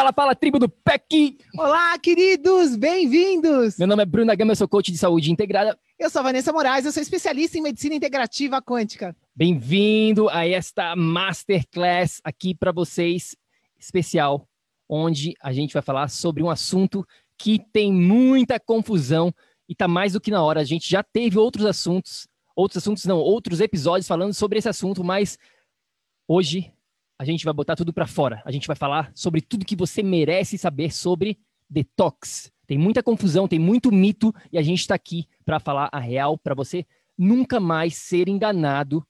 Fala, fala, tribo do PEC! Olá, queridos, bem-vindos! Meu nome é Bruna Gama, eu sou coach de saúde integrada. Eu sou a Vanessa Moraes, eu sou especialista em medicina integrativa quântica. Bem-vindo a esta masterclass aqui para vocês, especial, onde a gente vai falar sobre um assunto que tem muita confusão e tá mais do que na hora. A gente já teve outros assuntos, outros assuntos não, outros episódios falando sobre esse assunto, mas hoje a gente vai botar tudo para fora. A gente vai falar sobre tudo que você merece saber sobre detox. Tem muita confusão, tem muito mito e a gente está aqui para falar a real para você nunca mais ser enganado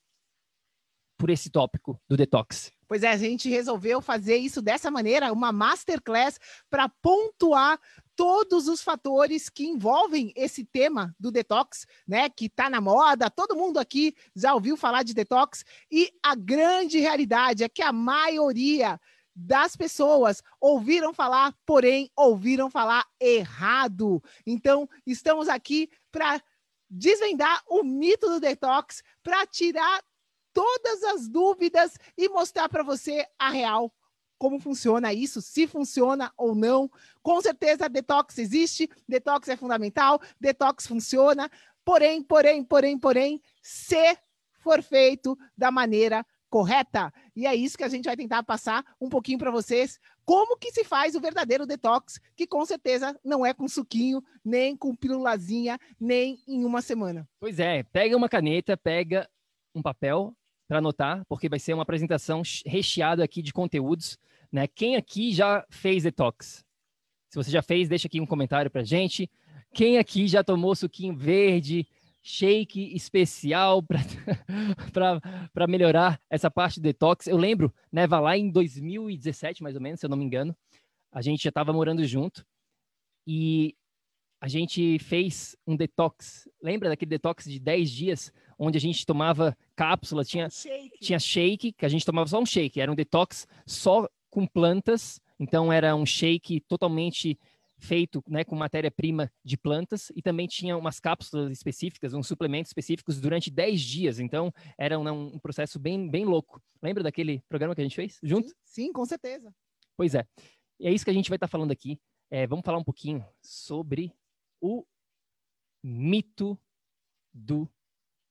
por esse tópico do detox. Pois é, a gente resolveu fazer isso dessa maneira, uma masterclass para pontuar todos os fatores que envolvem esse tema do detox, né? Que está na moda, todo mundo aqui já ouviu falar de detox, e a grande realidade é que a maioria das pessoas ouviram falar, porém ouviram falar errado. Então, estamos aqui para desvendar o mito do detox, para tirar todas as dúvidas e mostrar para você a real como funciona isso, se funciona ou não. Com certeza, detox existe, detox é fundamental, detox funciona, porém, porém, porém, porém, se for feito da maneira correta. E é isso que a gente vai tentar passar um pouquinho para vocês, como que se faz o verdadeiro detox, que com certeza não é com suquinho, nem com pílulazinha, nem em uma semana. Pois é, pega uma caneta, pega um papel para anotar, porque vai ser uma apresentação recheada aqui de conteúdos né? Quem aqui já fez detox? Se você já fez, deixa aqui um comentário para gente. Quem aqui já tomou suquinho verde, shake especial para melhorar essa parte do detox? Eu lembro, né, vai lá em 2017, mais ou menos, se eu não me engano, a gente já estava morando junto e a gente fez um detox. Lembra daquele detox de 10 dias, onde a gente tomava cápsula, tinha shake. tinha shake, que a gente tomava só um shake, era um detox só com plantas, então era um shake totalmente feito né, com matéria-prima de plantas e também tinha umas cápsulas específicas, uns suplementos específicos durante 10 dias. Então era um, um, processo bem, bem louco. Lembra daquele programa que a gente fez junto? Sim, sim com certeza. Pois é. E é isso que a gente vai estar tá falando aqui. É, vamos falar um pouquinho sobre o mito do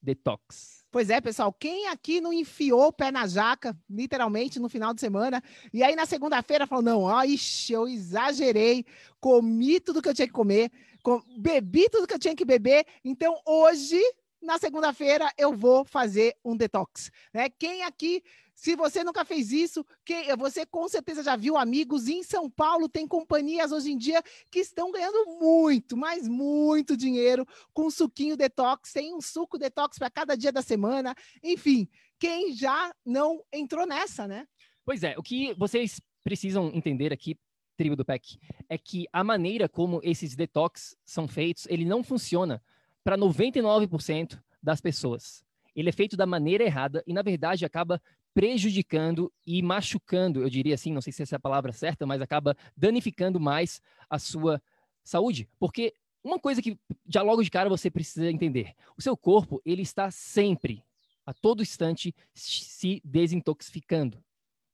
detox. Pois é, pessoal, quem aqui não enfiou o pé na jaca, literalmente, no final de semana, e aí na segunda-feira falou: não, ó, ixi, eu exagerei, comi tudo que eu tinha que comer, com, bebi tudo que eu tinha que beber, então hoje, na segunda-feira, eu vou fazer um detox. Né? Quem aqui se você nunca fez isso, quem, você com certeza já viu amigos em São Paulo, tem companhias hoje em dia que estão ganhando muito, mas muito dinheiro com suquinho detox, tem um suco detox para cada dia da semana. Enfim, quem já não entrou nessa, né? Pois é, o que vocês precisam entender aqui, tribo do PEC, é que a maneira como esses detox são feitos, ele não funciona para 99% das pessoas. Ele é feito da maneira errada e, na verdade, acaba prejudicando e machucando, eu diria assim, não sei se essa é a palavra certa, mas acaba danificando mais a sua saúde. Porque uma coisa que já logo de cara você precisa entender: o seu corpo ele está sempre, a todo instante, se desintoxicando.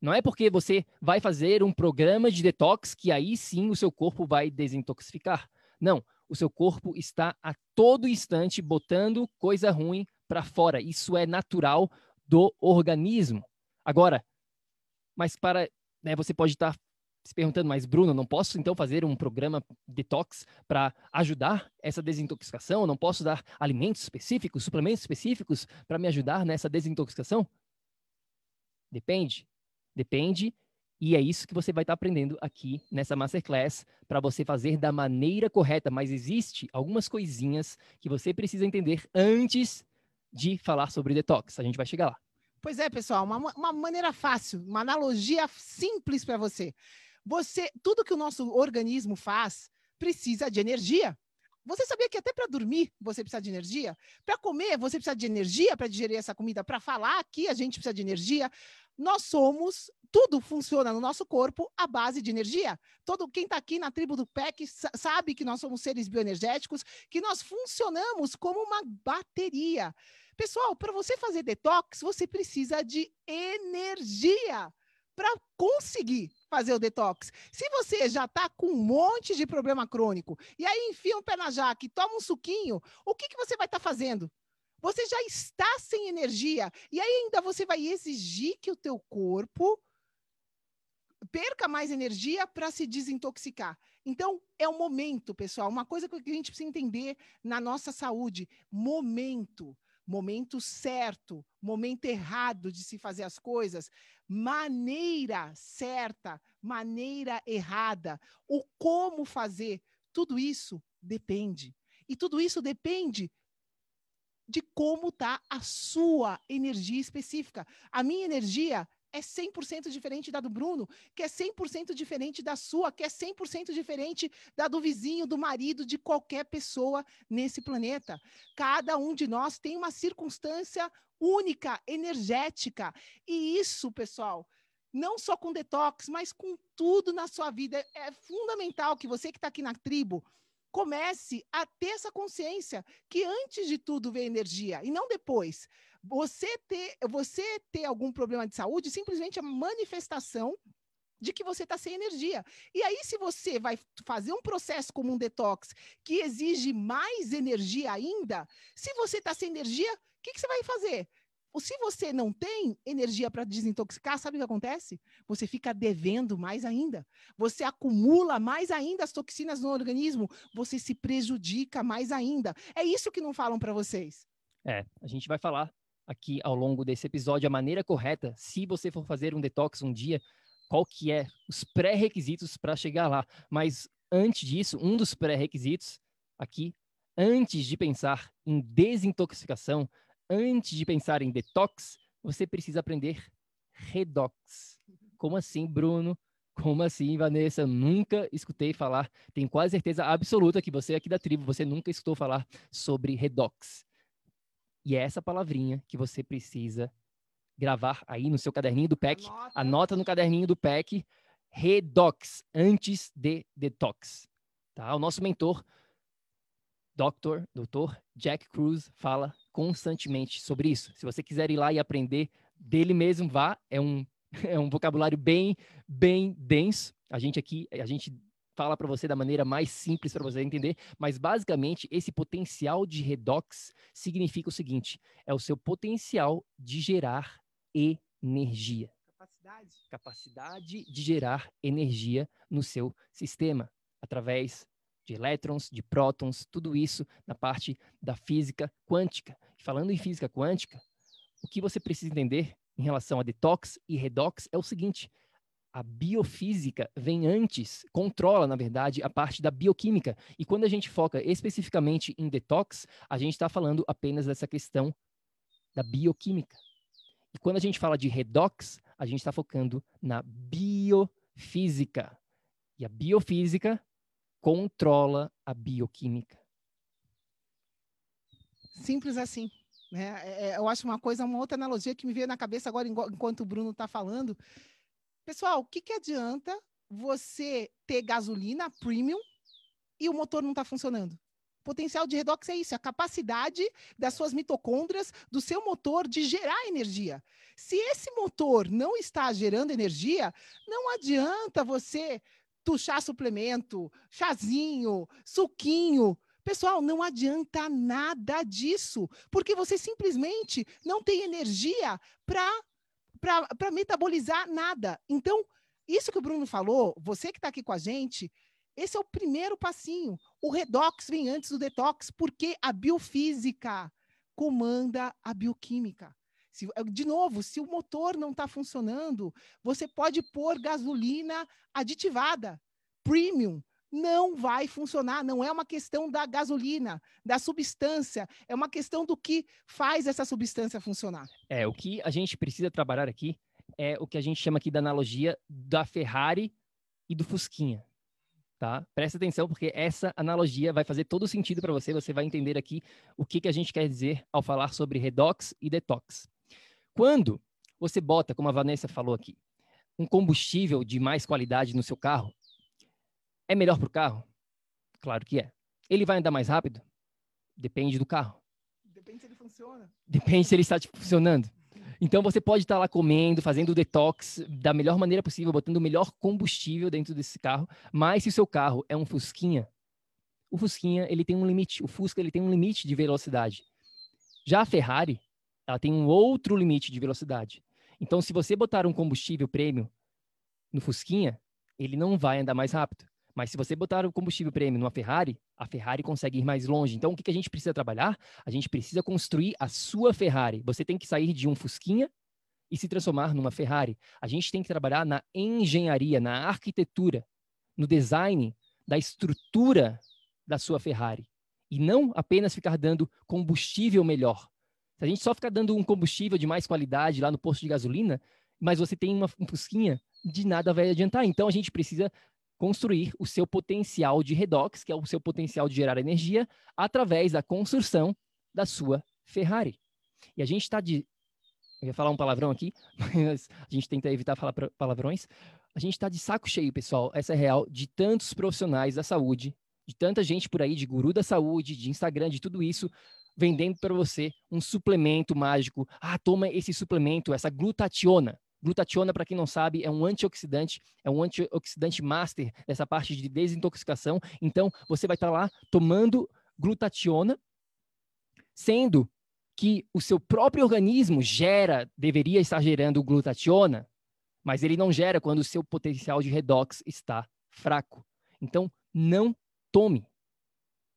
Não é porque você vai fazer um programa de detox que aí sim o seu corpo vai desintoxicar. Não, o seu corpo está a todo instante botando coisa ruim para fora. Isso é natural do organismo. Agora, mas para né, você pode estar se perguntando, mas Bruno, não posso então fazer um programa detox para ajudar essa desintoxicação? Não posso dar alimentos específicos, suplementos específicos para me ajudar nessa desintoxicação? Depende. Depende. E é isso que você vai estar aprendendo aqui nessa masterclass para você fazer da maneira correta. Mas existe algumas coisinhas que você precisa entender antes de falar sobre detox. A gente vai chegar lá. Pois é, pessoal, uma, uma maneira fácil, uma analogia simples para você. Você, tudo que o nosso organismo faz precisa de energia. Você sabia que até para dormir você precisa de energia? Para comer você precisa de energia para digerir essa comida? Para falar aqui a gente precisa de energia? Nós somos, tudo funciona no nosso corpo à base de energia. Todo quem está aqui na tribo do PEC sabe que nós somos seres bioenergéticos, que nós funcionamos como uma bateria. Pessoal, para você fazer detox, você precisa de energia para conseguir fazer o detox. Se você já está com um monte de problema crônico e aí enfia um pé na jaca e toma um suquinho, o que, que você vai estar tá fazendo? Você já está sem energia e ainda você vai exigir que o teu corpo perca mais energia para se desintoxicar. Então, é o momento, pessoal. Uma coisa que a gente precisa entender na nossa saúde: momento momento certo, momento errado de se fazer as coisas, maneira certa, maneira errada, o como fazer, tudo isso depende. E tudo isso depende de como está a sua energia específica. A minha energia é 100% diferente da do Bruno, que é 100% diferente da sua, que é 100% diferente da do vizinho, do marido, de qualquer pessoa nesse planeta. Cada um de nós tem uma circunstância única, energética. E isso, pessoal, não só com detox, mas com tudo na sua vida. É fundamental que você que está aqui na tribo comece a ter essa consciência que antes de tudo vem energia e não depois. Você ter, você ter algum problema de saúde simplesmente é manifestação de que você está sem energia. E aí, se você vai fazer um processo como um detox que exige mais energia ainda, se você está sem energia, que, que você vai fazer? se você não tem energia para desintoxicar, sabe o que acontece? Você fica devendo mais ainda. Você acumula mais ainda as toxinas no organismo. Você se prejudica mais ainda. É isso que não falam para vocês. É, a gente vai falar aqui ao longo desse episódio a maneira correta, se você for fazer um detox um dia, qual que é os pré-requisitos para chegar lá. Mas antes disso, um dos pré-requisitos aqui, antes de pensar em desintoxicação, antes de pensar em detox, você precisa aprender redox. Como assim, Bruno? Como assim, Vanessa? Eu nunca escutei falar. Tenho quase certeza absoluta que você aqui da tribo, você nunca escutou falar sobre redox. E é essa palavrinha que você precisa gravar aí no seu caderninho do PEC. Anota, Anota no caderninho do PEC Redox, antes de detox. Tá? O nosso mentor, Dr. Dr. Jack Cruz, fala constantemente sobre isso. Se você quiser ir lá e aprender dele mesmo, vá. É um, é um vocabulário bem, bem denso. A gente aqui, a gente fala para você da maneira mais simples para você entender, mas basicamente esse potencial de redox significa o seguinte: é o seu potencial de gerar energia. Capacidade. Capacidade de gerar energia no seu sistema através de elétrons, de prótons, tudo isso na parte da física quântica. falando em física quântica, o que você precisa entender em relação a detox e redox é o seguinte: a biofísica vem antes, controla, na verdade, a parte da bioquímica. E quando a gente foca especificamente em detox, a gente está falando apenas dessa questão da bioquímica. E quando a gente fala de redox, a gente está focando na biofísica. E a biofísica controla a bioquímica. Simples assim. Né? É, é, eu acho uma coisa, uma outra analogia que me veio na cabeça agora enquanto o Bruno está falando, Pessoal, o que, que adianta você ter gasolina premium e o motor não está funcionando? Potencial de redox é isso, é a capacidade das suas mitocôndrias, do seu motor de gerar energia. Se esse motor não está gerando energia, não adianta você tuchar suplemento, chazinho, suquinho. Pessoal, não adianta nada disso, porque você simplesmente não tem energia para metabolizar nada. Então, isso que o Bruno falou, você que está aqui com a gente, esse é o primeiro passinho. O redox vem antes do detox, porque a biofísica comanda a bioquímica. Se, de novo, se o motor não está funcionando, você pode pôr gasolina aditivada, premium. Não vai funcionar. Não é uma questão da gasolina, da substância. É uma questão do que faz essa substância funcionar. É, o que a gente precisa trabalhar aqui é o que a gente chama aqui da analogia da Ferrari e do Fusquinha tá? Presta atenção porque essa analogia vai fazer todo sentido para você, você vai entender aqui o que, que a gente quer dizer ao falar sobre redox e detox. Quando você bota, como a Vanessa falou aqui, um combustível de mais qualidade no seu carro, é melhor para o carro? Claro que é. Ele vai andar mais rápido? Depende do carro. Depende se ele funciona. Depende se ele está tipo, funcionando. Então você pode estar lá comendo, fazendo o detox da melhor maneira possível, botando o melhor combustível dentro desse carro. Mas se o seu carro é um Fusquinha, o Fusquinha ele tem um limite, o Fusca ele tem um limite de velocidade. Já a Ferrari, ela tem um outro limite de velocidade. Então, se você botar um combustível prêmio no Fusquinha, ele não vai andar mais rápido. Mas se você botar o combustível prêmio numa Ferrari, a Ferrari consegue ir mais longe. Então, o que a gente precisa trabalhar? A gente precisa construir a sua Ferrari. Você tem que sair de um Fusquinha e se transformar numa Ferrari. A gente tem que trabalhar na engenharia, na arquitetura, no design da estrutura da sua Ferrari. E não apenas ficar dando combustível melhor. Se a gente só ficar dando um combustível de mais qualidade lá no posto de gasolina, mas você tem uma um Fusquinha, de nada vai adiantar. Então, a gente precisa construir o seu potencial de redox, que é o seu potencial de gerar energia, através da construção da sua Ferrari. E a gente está de. Eu ia falar um palavrão aqui, mas a gente tenta evitar falar palavrões. A gente está de saco cheio, pessoal, essa é real, de tantos profissionais da saúde, de tanta gente por aí, de guru da saúde, de Instagram, de tudo isso, vendendo para você um suplemento mágico. Ah, toma esse suplemento, essa glutationa. Glutationa, para quem não sabe, é um antioxidante, é um antioxidante master dessa parte de desintoxicação. Então, você vai estar tá lá tomando glutationa, sendo que o seu próprio organismo gera, deveria estar gerando glutationa, mas ele não gera quando o seu potencial de redox está fraco. Então, não tome.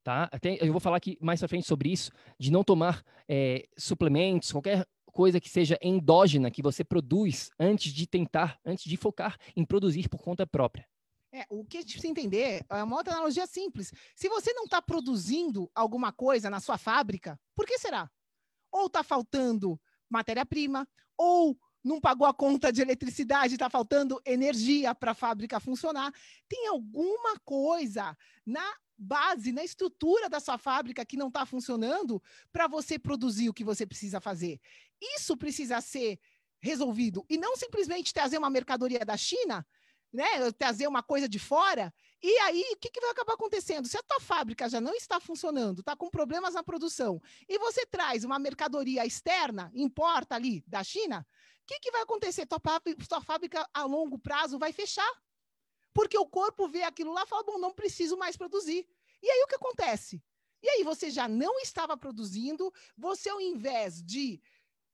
Tá? Até eu vou falar aqui mais para frente sobre isso, de não tomar é, suplementos, qualquer coisa que seja endógena, que você produz antes de tentar, antes de focar em produzir por conta própria. É, o que a gente precisa entender é uma outra analogia simples. Se você não está produzindo alguma coisa na sua fábrica, por que será? Ou está faltando matéria-prima, ou não pagou a conta de eletricidade, está faltando energia para a fábrica funcionar. Tem alguma coisa na base, na estrutura da sua fábrica que não está funcionando para você produzir o que você precisa fazer. Isso precisa ser resolvido e não simplesmente trazer uma mercadoria da China, né, trazer uma coisa de fora. E aí, o que, que vai acabar acontecendo? Se a tua fábrica já não está funcionando, está com problemas na produção, e você traz uma mercadoria externa, importa ali da China, que, que vai acontecer? Tua, tua fábrica a longo prazo vai fechar. Porque o corpo vê aquilo lá e fala: bom, não preciso mais produzir. E aí o que acontece? E aí você já não estava produzindo, você ao invés de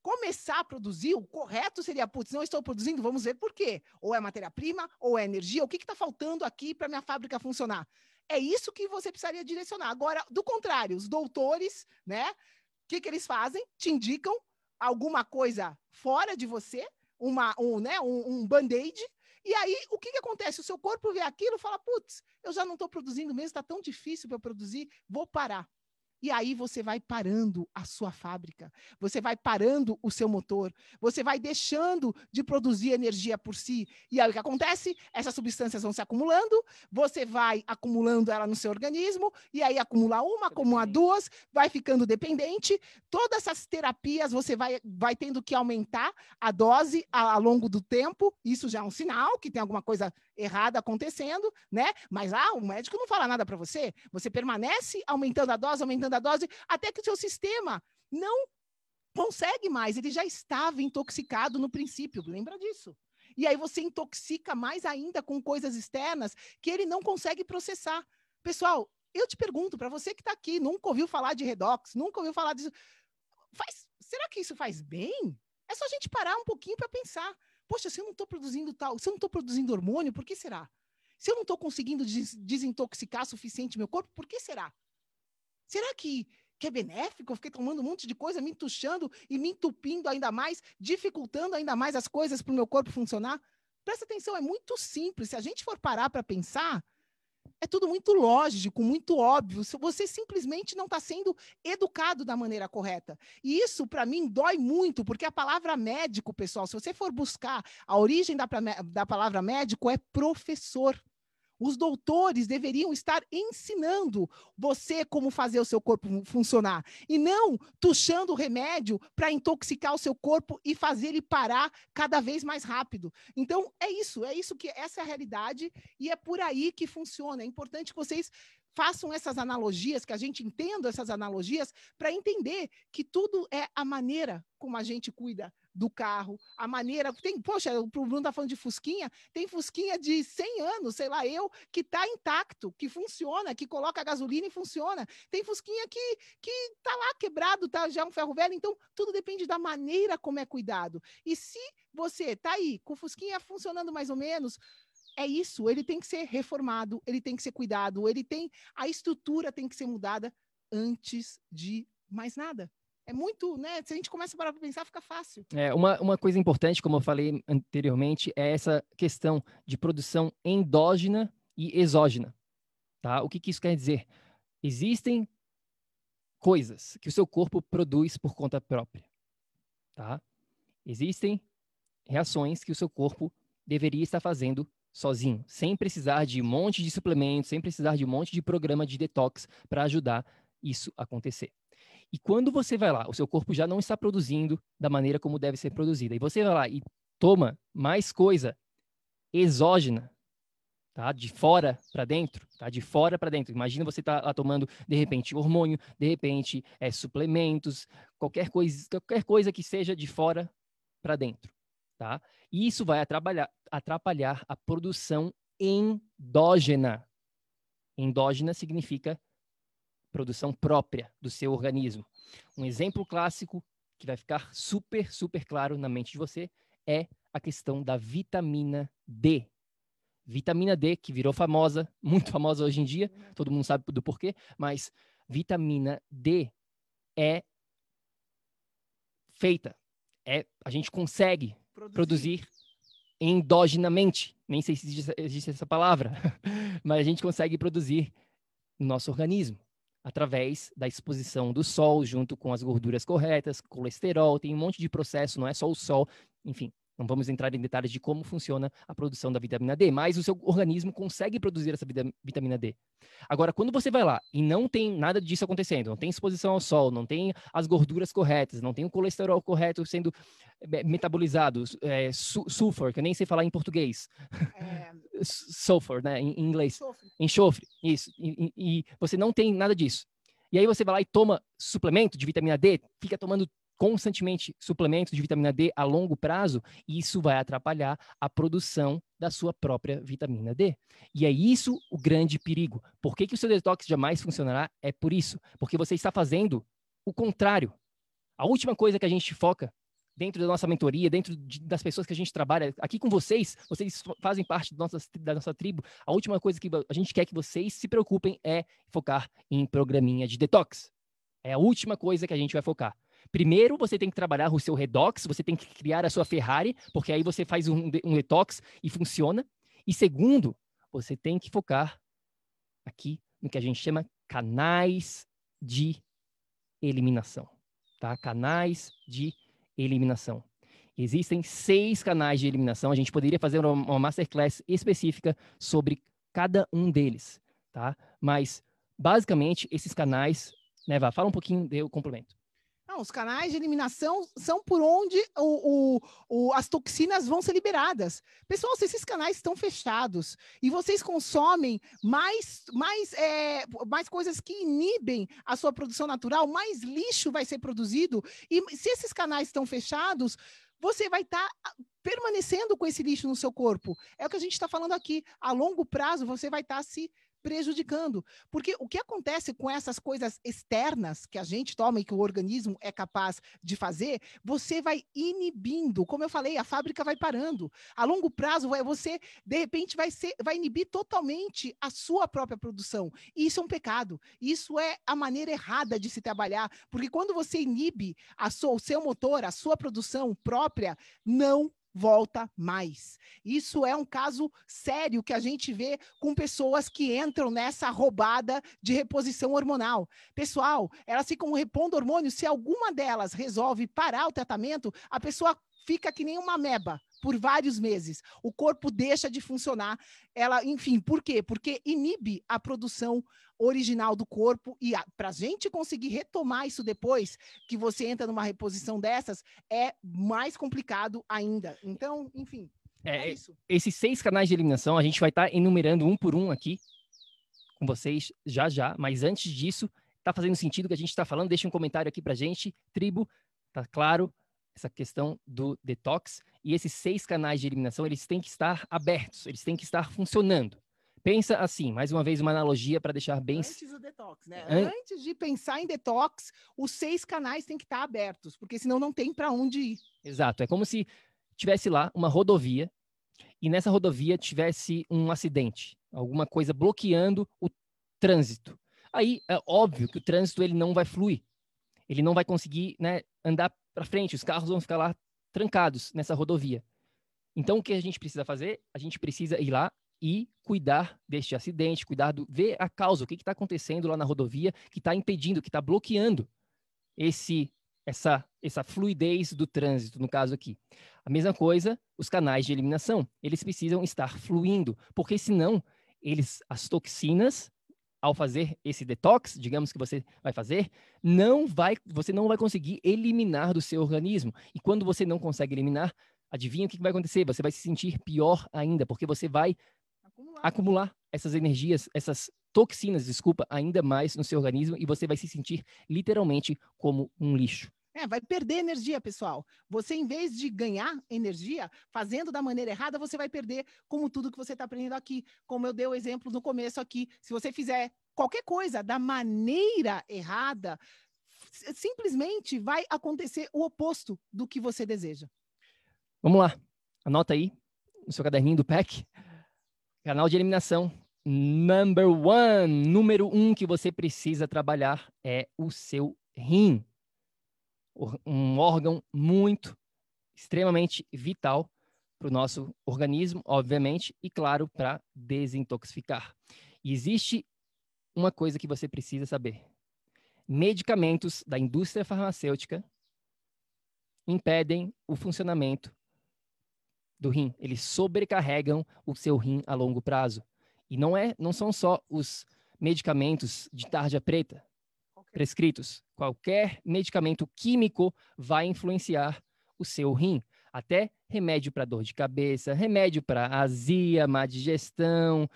começar a produzir, o correto seria, putz, não estou produzindo, vamos ver por quê. Ou é matéria-prima, ou é energia, o que está faltando aqui para minha fábrica funcionar? É isso que você precisaria direcionar. Agora, do contrário, os doutores, né? O que, que eles fazem? Te indicam alguma coisa fora de você, uma, um, né, um, um band-aid, e aí, o que, que acontece? O seu corpo vê aquilo e fala: putz, eu já não estou produzindo mesmo, está tão difícil para produzir, vou parar. E aí você vai parando a sua fábrica, você vai parando o seu motor, você vai deixando de produzir energia por si. E aí o que acontece? Essas substâncias vão se acumulando, você vai acumulando ela no seu organismo, e aí acumula uma, acumula duas, vai ficando dependente. Todas essas terapias você vai, vai tendo que aumentar a dose ao longo do tempo. Isso já é um sinal que tem alguma coisa errada acontecendo, né? Mas ah, o médico não fala nada para você. Você permanece aumentando a dose, aumentando a dose, até que o seu sistema não consegue mais. Ele já estava intoxicado no princípio, lembra disso? E aí você intoxica mais ainda com coisas externas que ele não consegue processar. Pessoal, eu te pergunto, para você que está aqui, nunca ouviu falar de redox, nunca ouviu falar disso, faz, será que isso faz bem? É só a gente parar um pouquinho para pensar. Poxa, se eu não estou produzindo tal, se eu não estou produzindo hormônio, por que será? Se eu não estou conseguindo des desintoxicar suficiente meu corpo, por que será? Será que, que é benéfico? Eu fiquei tomando um monte de coisa, me entuchando e me entupindo ainda mais, dificultando ainda mais as coisas para o meu corpo funcionar? Presta atenção, é muito simples. Se a gente for parar para pensar, é tudo muito lógico, muito óbvio. Você simplesmente não está sendo educado da maneira correta. E isso, para mim, dói muito, porque a palavra médico, pessoal, se você for buscar a origem da, da palavra médico, é professor. Os doutores deveriam estar ensinando você como fazer o seu corpo funcionar e não tuchando o remédio para intoxicar o seu corpo e fazer ele parar cada vez mais rápido. Então é isso, é isso que essa é a realidade e é por aí que funciona. É importante que vocês façam essas analogias, que a gente entenda essas analogias para entender que tudo é a maneira como a gente cuida do carro, a maneira. Tem, poxa, o Bruno está falando de Fusquinha, tem Fusquinha de 100 anos, sei lá, eu, que está intacto, que funciona, que coloca gasolina e funciona. Tem Fusquinha que, que tá lá quebrado, tá já é um ferro velho. Então, tudo depende da maneira como é cuidado. E se você está aí com o Fusquinha funcionando mais ou menos, é isso, ele tem que ser reformado, ele tem que ser cuidado, ele tem a estrutura tem que ser mudada antes de mais nada. É muito, né? Se a gente começa a parar para pensar, fica fácil. É, uma, uma coisa importante, como eu falei anteriormente, é essa questão de produção endógena e exógena. Tá? O que, que isso quer dizer? Existem coisas que o seu corpo produz por conta própria. Tá? Existem reações que o seu corpo deveria estar fazendo sozinho, sem precisar de um monte de suplementos, sem precisar de um monte de programa de detox para ajudar isso a acontecer. E quando você vai lá, o seu corpo já não está produzindo da maneira como deve ser produzida, e você vai lá e toma mais coisa exógena, tá? De fora para dentro, tá? De fora para dentro. Imagina você tá lá tomando de repente hormônio, de repente é, suplementos, qualquer coisa, qualquer coisa que seja de fora para dentro, tá? E isso vai atrapalhar, atrapalhar a produção endógena. Endógena significa produção própria do seu organismo. Um exemplo clássico que vai ficar super, super claro na mente de você é a questão da vitamina D. Vitamina D, que virou famosa, muito famosa hoje em dia, todo mundo sabe do porquê, mas vitamina D é feita, é, a gente consegue produzir, produzir endogenamente, nem sei se existe, existe essa palavra, mas a gente consegue produzir no nosso organismo através da exposição do sol, junto com as gorduras corretas, colesterol, tem um monte de processo, não é só o sol, enfim. Não vamos entrar em detalhes de como funciona a produção da vitamina D, mas o seu organismo consegue produzir essa vitamina D. Agora, quando você vai lá e não tem nada disso acontecendo, não tem exposição ao sol, não tem as gorduras corretas, não tem o colesterol correto sendo eh, metabolizado, é, sulfur, que eu nem sei falar em português. É... sulfur, né, em, inglês. Enxofre. Enxofre, isso. E, e, e você não tem nada disso. E aí você vai lá e toma suplemento de vitamina D, fica tomando constantemente suplementos de vitamina D a longo prazo, isso vai atrapalhar a produção da sua própria vitamina D. E é isso o grande perigo. Por que, que o seu detox jamais funcionará? É por isso. Porque você está fazendo o contrário. A última coisa que a gente foca dentro da nossa mentoria, dentro de, das pessoas que a gente trabalha, aqui com vocês, vocês fazem parte da nossa, da nossa tribo, a última coisa que a gente quer que vocês se preocupem é focar em programinha de detox. É a última coisa que a gente vai focar. Primeiro, você tem que trabalhar o seu redox, você tem que criar a sua Ferrari, porque aí você faz um, um detox e funciona. E segundo, você tem que focar aqui no que a gente chama canais de eliminação, tá? Canais de eliminação. Existem seis canais de eliminação. A gente poderia fazer uma, masterclass específica sobre cada um deles, tá? Mas, basicamente, esses canais... Né, Vá, fala um pouquinho, eu complemento. Não, os canais de eliminação são por onde o, o, o, as toxinas vão ser liberadas. Pessoal, se esses canais estão fechados e vocês consomem mais, mais, é, mais coisas que inibem a sua produção natural, mais lixo vai ser produzido. E se esses canais estão fechados, você vai estar tá permanecendo com esse lixo no seu corpo. É o que a gente está falando aqui. A longo prazo, você vai estar tá se prejudicando. Porque o que acontece com essas coisas externas que a gente toma e que o organismo é capaz de fazer, você vai inibindo. Como eu falei, a fábrica vai parando. A longo prazo, você, de repente, vai, ser, vai inibir totalmente a sua própria produção. E isso é um pecado. Isso é a maneira errada de se trabalhar. Porque quando você inibe a sua, o seu motor, a sua produção própria, não volta mais. Isso é um caso sério que a gente vê com pessoas que entram nessa roubada de reposição hormonal. Pessoal, elas ficam repondo hormônio, se alguma delas resolve parar o tratamento, a pessoa fica que nem uma meba por vários meses. O corpo deixa de funcionar. Ela, enfim, por quê? Porque inibe a produção original do corpo e para a gente conseguir retomar isso depois que você entra numa reposição dessas é mais complicado ainda. Então, enfim. É, é isso. Esses seis canais de eliminação a gente vai estar tá enumerando um por um aqui com vocês já já, mas antes disso, tá fazendo sentido o que a gente está falando? Deixa um comentário aqui para gente, tribo, tá claro? essa questão do detox e esses seis canais de eliminação eles têm que estar abertos, eles têm que estar funcionando. Pensa assim, mais uma vez uma analogia para deixar bem antes do detox, né? An... Antes de pensar em detox, os seis canais têm que estar abertos, porque senão não tem para onde ir. Exato, é como se tivesse lá uma rodovia e nessa rodovia tivesse um acidente, alguma coisa bloqueando o trânsito. Aí é óbvio que o trânsito ele não vai fluir, ele não vai conseguir né, andar para frente, os carros vão ficar lá trancados nessa rodovia. Então, o que a gente precisa fazer? A gente precisa ir lá e cuidar deste acidente, cuidar do. ver a causa, o que está acontecendo lá na rodovia que está impedindo, que está bloqueando esse essa, essa fluidez do trânsito, no caso aqui. A mesma coisa, os canais de eliminação, eles precisam estar fluindo, porque senão eles, as toxinas ao fazer esse detox, digamos que você vai fazer, não vai, você não vai conseguir eliminar do seu organismo. E quando você não consegue eliminar, adivinha o que vai acontecer? Você vai se sentir pior ainda, porque você vai acumular, acumular essas energias, essas toxinas, desculpa, ainda mais no seu organismo e você vai se sentir literalmente como um lixo. É, vai perder energia, pessoal. Você, em vez de ganhar energia, fazendo da maneira errada, você vai perder como tudo que você está aprendendo aqui. Como eu dei o exemplo no começo aqui. Se você fizer qualquer coisa da maneira errada, simplesmente vai acontecer o oposto do que você deseja. Vamos lá. Anota aí no seu caderninho do PEC. Canal de eliminação. Number one, número um que você precisa trabalhar é o seu rim um órgão muito, extremamente vital para o nosso organismo, obviamente, e claro, para desintoxicar. E existe uma coisa que você precisa saber: medicamentos da indústria farmacêutica impedem o funcionamento do rim. Eles sobrecarregam o seu rim a longo prazo. E não é, não são só os medicamentos de tarja preta prescritos. Qualquer medicamento químico vai influenciar o seu rim. Até remédio para dor de cabeça, remédio para azia, má digestão.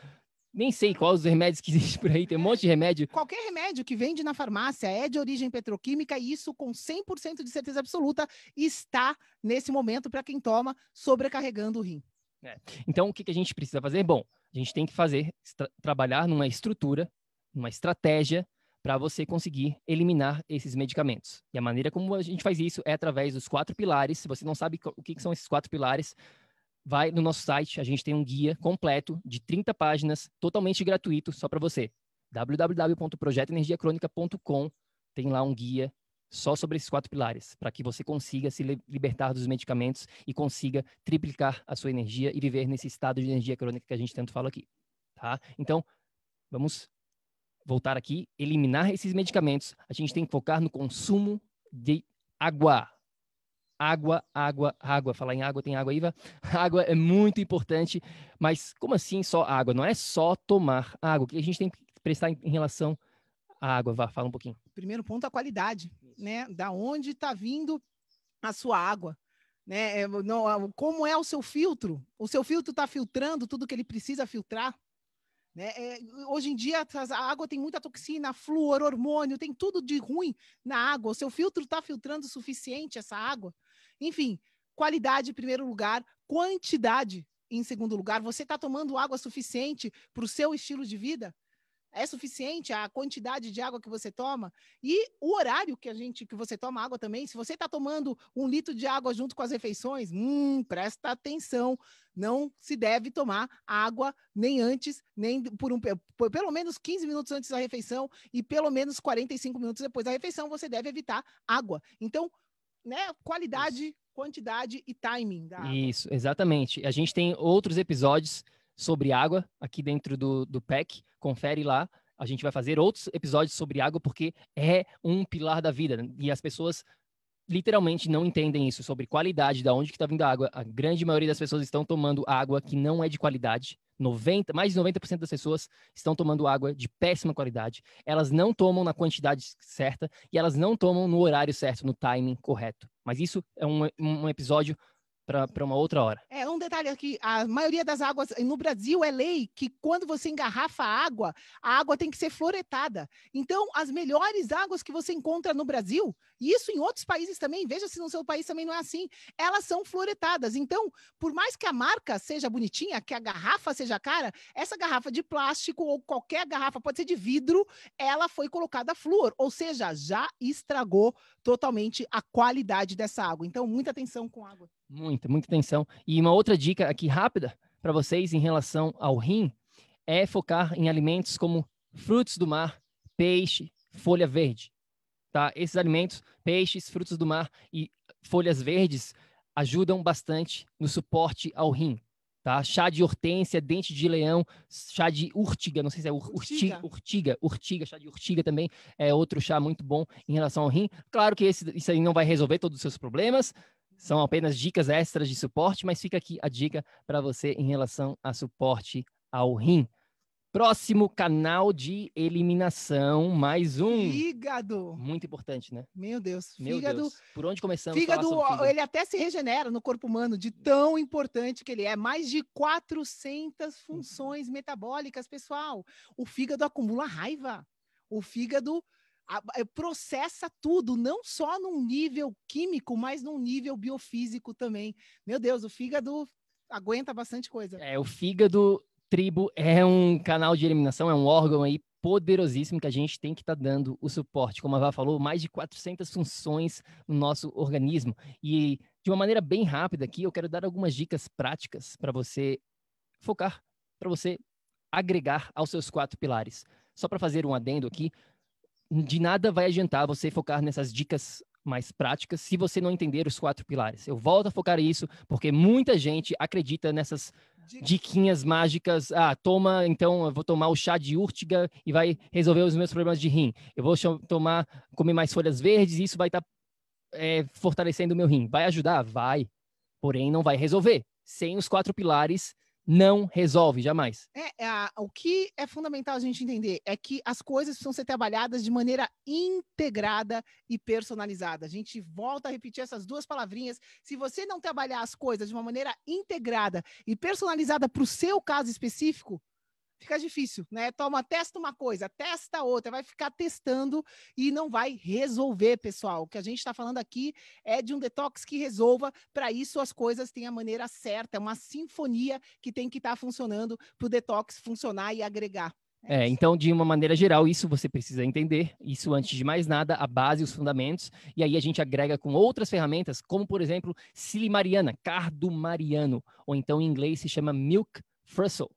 Nem sei quais os remédios que existem por aí, tem um monte de remédio. Qualquer remédio que vende na farmácia é de origem petroquímica e isso, com 100% de certeza absoluta, está, nesse momento, para quem toma, sobrecarregando o rim. É. Então, o que, que a gente precisa fazer? Bom, a gente tem que fazer, trabalhar numa estrutura, numa estratégia para você conseguir eliminar esses medicamentos. E a maneira como a gente faz isso é através dos quatro pilares. Se você não sabe o que são esses quatro pilares, vai no nosso site, a gente tem um guia completo de 30 páginas, totalmente gratuito, só para você. www.projetoenergiacronica.com tem lá um guia só sobre esses quatro pilares, para que você consiga se libertar dos medicamentos e consiga triplicar a sua energia e viver nesse estado de energia crônica que a gente tanto fala aqui, tá? Então, vamos voltar aqui, eliminar esses medicamentos, a gente tem que focar no consumo de água. Água, água, água. Falar em água, tem água, Iva? Água é muito importante, mas como assim só água? Não é só tomar água. O que a gente tem que prestar em relação à água? Vá, fala um pouquinho. Primeiro ponto, a qualidade, né? Da onde está vindo a sua água. Né? É, não, como é o seu filtro? O seu filtro está filtrando tudo que ele precisa filtrar? Né? É, hoje em dia, a água tem muita toxina, flúor, hormônio, tem tudo de ruim na água. O seu filtro está filtrando o suficiente essa água? Enfim, qualidade em primeiro lugar, quantidade em segundo lugar. Você está tomando água suficiente para o seu estilo de vida? é suficiente a quantidade de água que você toma e o horário que a gente que você toma água também. Se você está tomando um litro de água junto com as refeições, hum, presta atenção, não se deve tomar água nem antes, nem por um por pelo menos 15 minutos antes da refeição e pelo menos 45 minutos depois da refeição você deve evitar água. Então, né, qualidade, Isso. quantidade e timing da água. Isso, exatamente. A gente tem outros episódios sobre água aqui dentro do, do PEC. Confere lá. A gente vai fazer outros episódios sobre água porque é um pilar da vida e as pessoas literalmente não entendem isso sobre qualidade, da onde que está vindo a água. A grande maioria das pessoas estão tomando água que não é de qualidade. 90, mais de 90% das pessoas estão tomando água de péssima qualidade. Elas não tomam na quantidade certa e elas não tomam no horário certo, no timing correto. Mas isso é um, um episódio para uma outra hora. É, um detalhe aqui, a maioria das águas, no Brasil é lei que quando você engarrafa água, a água tem que ser floretada. Então, as melhores águas que você encontra no Brasil, e isso em outros países também, veja se no seu país também não é assim, elas são floretadas. Então, por mais que a marca seja bonitinha, que a garrafa seja cara, essa garrafa de plástico ou qualquer garrafa, pode ser de vidro, ela foi colocada flúor, ou seja, já estragou totalmente a qualidade dessa água. Então, muita atenção com água. Muita, muita atenção. E uma outra dica aqui rápida para vocês em relação ao rim é focar em alimentos como frutos do mar, peixe, folha verde. Tá? Esses alimentos, peixes, frutos do mar e folhas verdes ajudam bastante no suporte ao rim. Tá? Chá de hortência, dente de leão, chá de urtiga, não sei se é ur, urtiga. urtiga, urtiga, chá de urtiga também é outro chá muito bom em relação ao rim. Claro que esse, isso aí não vai resolver todos os seus problemas, são apenas dicas extras de suporte, mas fica aqui a dica para você em relação a suporte ao rim. Próximo canal de eliminação, mais um. Fígado. Muito importante, né? Meu Deus. Meu fígado. Deus. Por onde começamos? Fígado, fígado, ele até se regenera no corpo humano, de tão importante que ele é. Mais de 400 funções uhum. metabólicas, pessoal. O fígado acumula raiva. O fígado processa tudo, não só num nível químico, mas num nível biofísico também. Meu Deus, o fígado aguenta bastante coisa. É, o fígado tribo é um canal de eliminação, é um órgão aí poderosíssimo que a gente tem que estar tá dando o suporte. Como a Vá falou, mais de 400 funções no nosso organismo. E de uma maneira bem rápida aqui, eu quero dar algumas dicas práticas para você focar, para você agregar aos seus quatro pilares. Só para fazer um adendo aqui, de nada vai adiantar você focar nessas dicas mais práticas se você não entender os quatro pilares. Eu volto a focar isso porque muita gente acredita nessas diquinhas mágicas. Ah, toma, então eu vou tomar o chá de úrtiga e vai resolver os meus problemas de rim. Eu vou tomar, comer mais folhas verdes e isso vai estar tá, é, fortalecendo o meu rim. Vai ajudar? Vai. Porém, não vai resolver. Sem os quatro pilares, não resolve, jamais. É, é, o que é fundamental a gente entender é que as coisas precisam ser trabalhadas de maneira integrada e personalizada. A gente volta a repetir essas duas palavrinhas. Se você não trabalhar as coisas de uma maneira integrada e personalizada para o seu caso específico, fica difícil, né? Toma, testa uma coisa, testa outra, vai ficar testando e não vai resolver, pessoal. O que a gente está falando aqui é de um detox que resolva. Para isso, as coisas têm a maneira certa, é uma sinfonia que tem que estar tá funcionando para o detox funcionar e agregar. É, é então, de uma maneira geral, isso você precisa entender. Isso, antes de mais nada, a base, os fundamentos. E aí a gente agrega com outras ferramentas, como, por exemplo, silimariana, cardomariano. Ou então, em inglês, se chama milk fristle.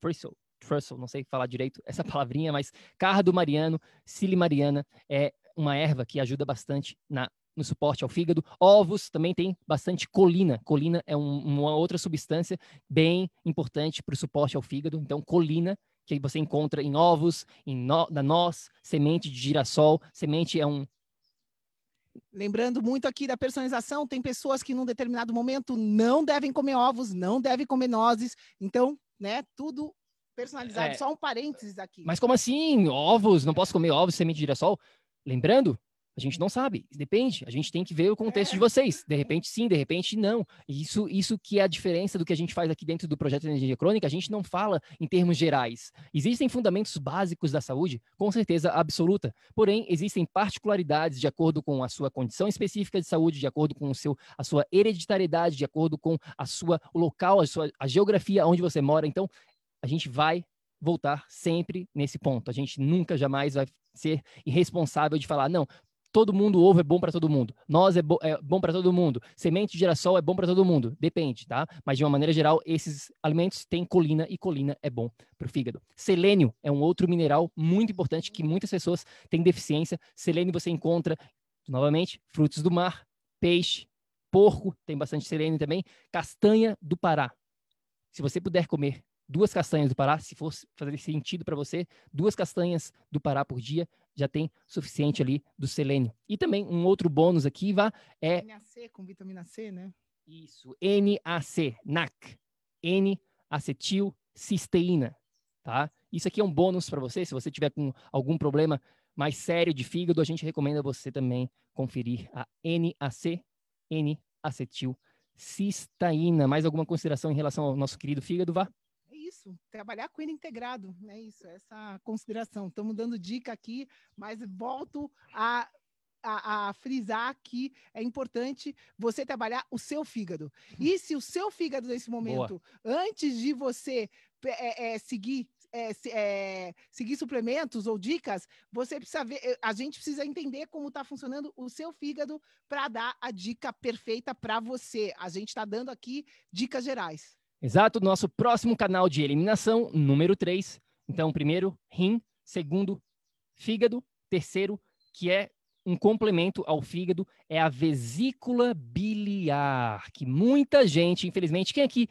Fristle. Trussell, não sei falar direito essa palavrinha, mas cardo mariano, silimariana é uma erva que ajuda bastante na, no suporte ao fígado. Ovos também tem bastante colina. Colina é um, uma outra substância bem importante para o suporte ao fígado. Então, colina, que você encontra em ovos, em no, na noz, semente de girassol. Semente é um Lembrando muito aqui da personalização, tem pessoas que num determinado momento não devem comer ovos, não devem comer nozes. Então, né, tudo personalizado. É, Só um parênteses aqui. Mas como assim? Ovos? Não posso comer ovos, semente de girassol? Lembrando, a gente não sabe, depende. A gente tem que ver o contexto é. de vocês. De repente sim, de repente não. Isso, isso que é a diferença do que a gente faz aqui dentro do projeto de energia crônica. A gente não fala em termos gerais. Existem fundamentos básicos da saúde, com certeza absoluta. Porém, existem particularidades de acordo com a sua condição específica de saúde, de acordo com o seu, a sua hereditariedade, de acordo com a sua o local, a sua a geografia onde você mora. Então, a gente vai voltar sempre nesse ponto. A gente nunca jamais vai ser irresponsável de falar, não, todo mundo ovo é bom para todo mundo. Nós é, bo é bom para todo mundo. Semente de girassol é bom para todo mundo. Depende, tá? Mas de uma maneira geral, esses alimentos têm colina e colina é bom para o fígado. Selênio é um outro mineral muito importante que muitas pessoas têm deficiência. Selênio você encontra, novamente, frutos do mar, peixe, porco, tem bastante selênio também, castanha do Pará. Se você puder comer duas castanhas do Pará, se fosse fazer sentido para você, duas castanhas do Pará por dia já tem suficiente ali do selênio. E também um outro bônus aqui vá, é NAC com vitamina C, né? Isso, NAC, NAC, N-acetilcisteína, tá? Isso aqui é um bônus para você, se você tiver com algum problema mais sério de fígado, a gente recomenda você também conferir a NAC, N-acetilcisteína. Mais alguma consideração em relação ao nosso querido fígado, Vá? Isso, trabalhar com ele integrado, né? Isso, essa consideração. Estamos dando dica aqui, mas volto a a, a, frisar que é importante você trabalhar o seu fígado. E se o seu fígado, nesse momento, Boa. antes de você é, é, seguir. É, é, seguir suplementos ou dicas, você precisa ver, eh, a gente precisa entender como está funcionando o seu fígado para dar a dica perfeita para você. A gente está dando aqui dicas gerais. Exato, nosso próximo canal de eliminação, número 3. Então, primeiro, rim, segundo, fígado, terceiro, que é um complemento ao fígado, é a vesícula biliar, que muita gente, infelizmente, quem aqui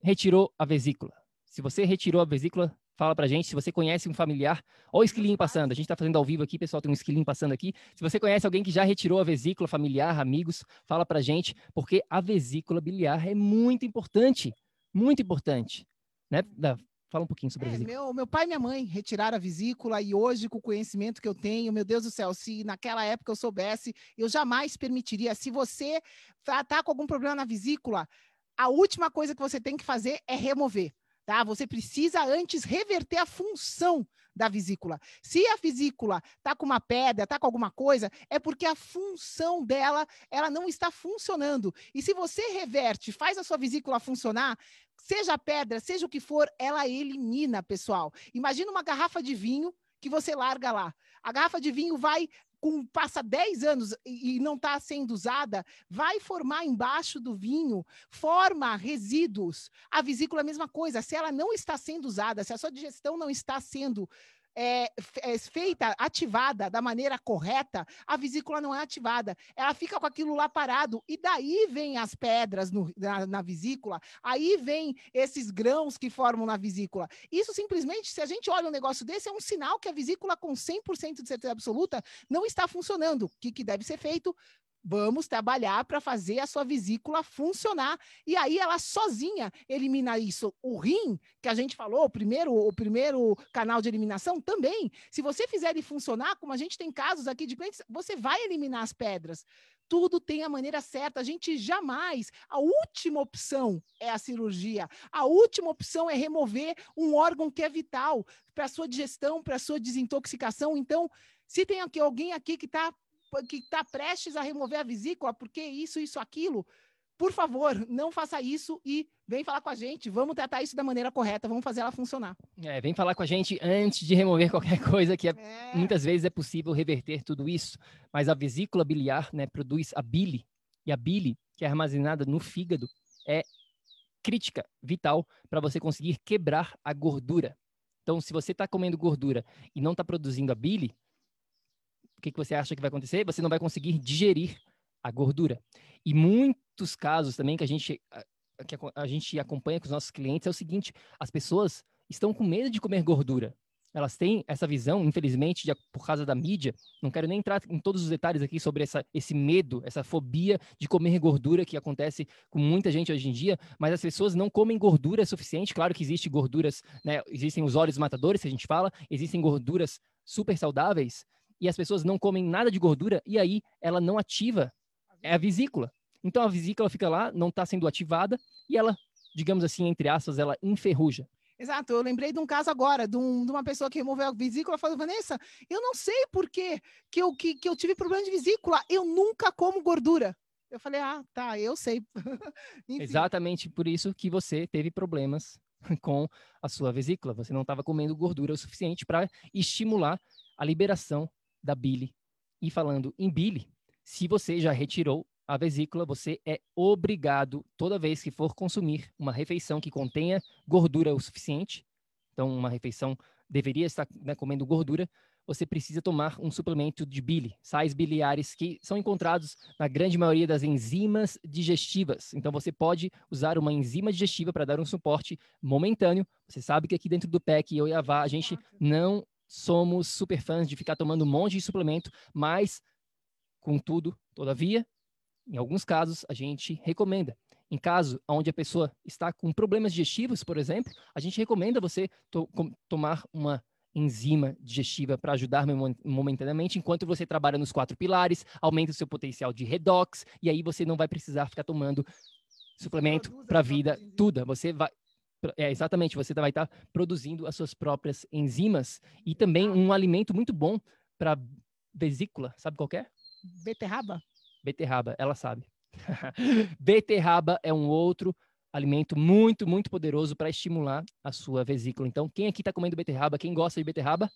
retirou a vesícula? Se você retirou a vesícula, Fala pra gente se você conhece um familiar. Olha o esquilinho passando. A gente tá fazendo ao vivo aqui, pessoal. Tem um esquilinho passando aqui. Se você conhece alguém que já retirou a vesícula familiar, amigos, fala pra gente, porque a vesícula biliar é muito importante. Muito importante. Né? Fala um pouquinho sobre é, a vesícula. Meu, meu pai e minha mãe retiraram a vesícula e hoje, com o conhecimento que eu tenho, meu Deus do céu, se naquela época eu soubesse, eu jamais permitiria. Se você tá, tá com algum problema na vesícula, a última coisa que você tem que fazer é remover tá? Você precisa antes reverter a função da vesícula. Se a vesícula tá com uma pedra, tá com alguma coisa, é porque a função dela, ela não está funcionando. E se você reverte, faz a sua vesícula funcionar, seja pedra, seja o que for, ela elimina, pessoal. Imagina uma garrafa de vinho que você larga lá. A garrafa de vinho vai com, passa 10 anos e, e não está sendo usada, vai formar embaixo do vinho, forma resíduos. A vesícula é a mesma coisa. Se ela não está sendo usada, se a sua digestão não está sendo é, é, feita, ativada da maneira correta, a vesícula não é ativada. Ela fica com aquilo lá parado. E daí vem as pedras no, na, na, vesícula, aí vem esses grãos que formam na vesícula. Isso simplesmente, se a gente olha um negócio desse, é um sinal que a vesícula, com 100% de certeza absoluta, não está funcionando. O que, que deve ser feito? Vamos trabalhar para fazer a sua vesícula funcionar. E aí ela sozinha elimina isso. O rim, que a gente falou, o primeiro, o primeiro canal de eliminação, também. Se você fizer ele funcionar, como a gente tem casos aqui de clientes, você vai eliminar as pedras. Tudo tem a maneira certa. A gente jamais. A última opção é a cirurgia. A última opção é remover um órgão que é vital para a sua digestão, para a sua desintoxicação. Então, se tem aqui alguém aqui que está que está prestes a remover a vesícula, porque isso, isso, aquilo. Por favor, não faça isso e vem falar com a gente. Vamos tratar isso da maneira correta, vamos fazer ela funcionar. É, vem falar com a gente antes de remover qualquer coisa, que é, é. muitas vezes é possível reverter tudo isso. Mas a vesícula biliar né, produz a bile, e a bile, que é armazenada no fígado, é crítica, vital, para você conseguir quebrar a gordura. Então, se você está comendo gordura e não está produzindo a bile, o que, que você acha que vai acontecer? Você não vai conseguir digerir a gordura. E muitos casos também que a gente, que a gente acompanha com os nossos clientes é o seguinte: as pessoas estão com medo de comer gordura. Elas têm essa visão, infelizmente, de, por causa da mídia. Não quero nem entrar em todos os detalhes aqui sobre essa, esse medo, essa fobia de comer gordura que acontece com muita gente hoje em dia, mas as pessoas não comem gordura suficiente. Claro que existem gorduras, né? Existem os óleos matadores que a gente fala, existem gorduras super saudáveis, e as pessoas não comem nada de gordura, e aí ela não ativa é a vesícula. Então a vesícula fica lá, não está sendo ativada, e ela, digamos assim, entre aspas, ela enferruja. Exato, eu lembrei de um caso agora, de, um, de uma pessoa que removeu a vesícula, falou, Vanessa, eu não sei por quê que eu, que, que eu tive problema de vesícula, eu nunca como gordura. Eu falei, ah, tá, eu sei. Exatamente por isso que você teve problemas com a sua vesícula. Você não estava comendo gordura o suficiente para estimular a liberação da bile. E falando em bile, se você já retirou a vesícula, você é obrigado, toda vez que for consumir uma refeição que contenha gordura o suficiente, então uma refeição deveria estar né, comendo gordura, você precisa tomar um suplemento de bile, sais biliares, que são encontrados na grande maioria das enzimas digestivas. Então, você pode usar uma enzima digestiva para dar um suporte momentâneo. Você sabe que aqui dentro do PEC, eu e a Vá, a gente não somos super fãs de ficar tomando um monte de suplemento, mas, contudo, todavia, em alguns casos, a gente recomenda. Em caso onde a pessoa está com problemas digestivos, por exemplo, a gente recomenda você to tomar uma enzima digestiva para ajudar momentaneamente, enquanto você trabalha nos quatro pilares, aumenta o seu potencial de redox, e aí você não vai precisar ficar tomando suplemento para a vida toda. Você vai. É, exatamente, você vai estar tá produzindo as suas próprias enzimas e também um alimento muito bom para vesícula, sabe qual é? Beterraba? Beterraba, ela sabe. Beterraba é um outro alimento muito, muito poderoso para estimular a sua vesícula. Então, quem aqui está comendo beterraba, quem gosta de beterraba,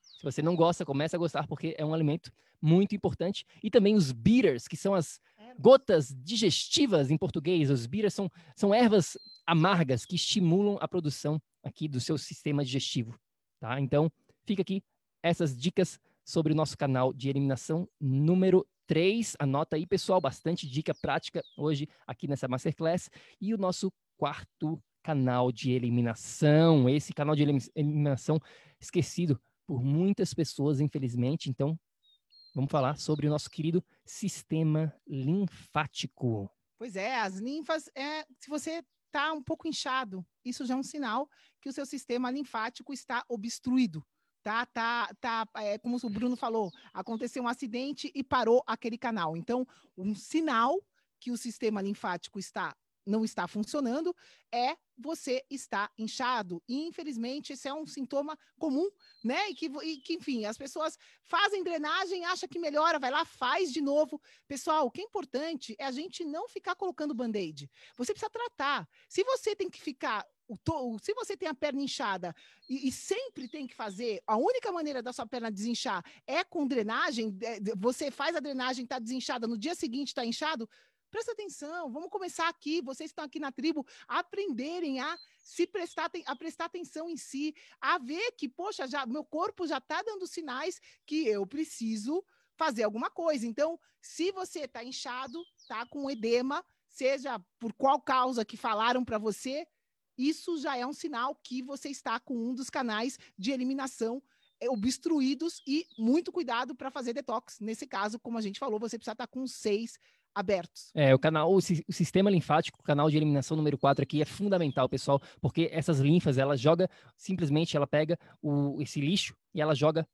se você não gosta, comece a gostar, porque é um alimento muito importante. E também os bitters, que são as gotas digestivas em português. Os bitters são, são ervas amargas que estimulam a produção aqui do seu sistema digestivo. Tá? Então, fica aqui essas dicas sobre o nosso canal de eliminação número 3. Anota aí, pessoal, bastante dica prática hoje aqui nessa Masterclass. E o nosso quarto canal de eliminação, esse canal de eliminação esquecido por muitas pessoas, infelizmente. Então, vamos falar sobre o nosso querido sistema linfático. Pois é, as linfas, é, se você está um pouco inchado, isso já é um sinal que o seu sistema linfático está obstruído tá, tá, tá, é, como o Bruno falou, aconteceu um acidente e parou aquele canal. Então, um sinal que o sistema linfático está não está funcionando é você está inchado. E, infelizmente, esse é um sintoma comum, né? E que, e que, enfim, as pessoas fazem drenagem, acha que melhora, vai lá, faz de novo. Pessoal, o que é importante é a gente não ficar colocando band-aid. Você precisa tratar. Se você tem que ficar o se você tem a perna inchada e, e, sempre tem que fazer, a única maneira da sua perna desinchar é com drenagem, é, você faz a drenagem, está desinchada, no dia seguinte está inchado, presta atenção, vamos começar aqui, vocês estão aqui na tribo, aprenderem a se prestar, a prestar atenção em si, a ver que, poxa, já, meu corpo já está dando sinais que eu preciso fazer alguma coisa. Então, se você está inchado, está com edema, seja por qual causa que falaram para você, isso já é um sinal que você está com um dos canais de eliminação eh, obstruídos e muito cuidado para fazer detox. Nesse caso, como a gente falou, você precisa estar com seis abertos. É, o canal, o, o, sistema linfático, o canal de eliminação número 4 aqui é fundamental, pessoal, porque essas linfas, ela joga, simplesmente ela pega o, esse lixo e ela joga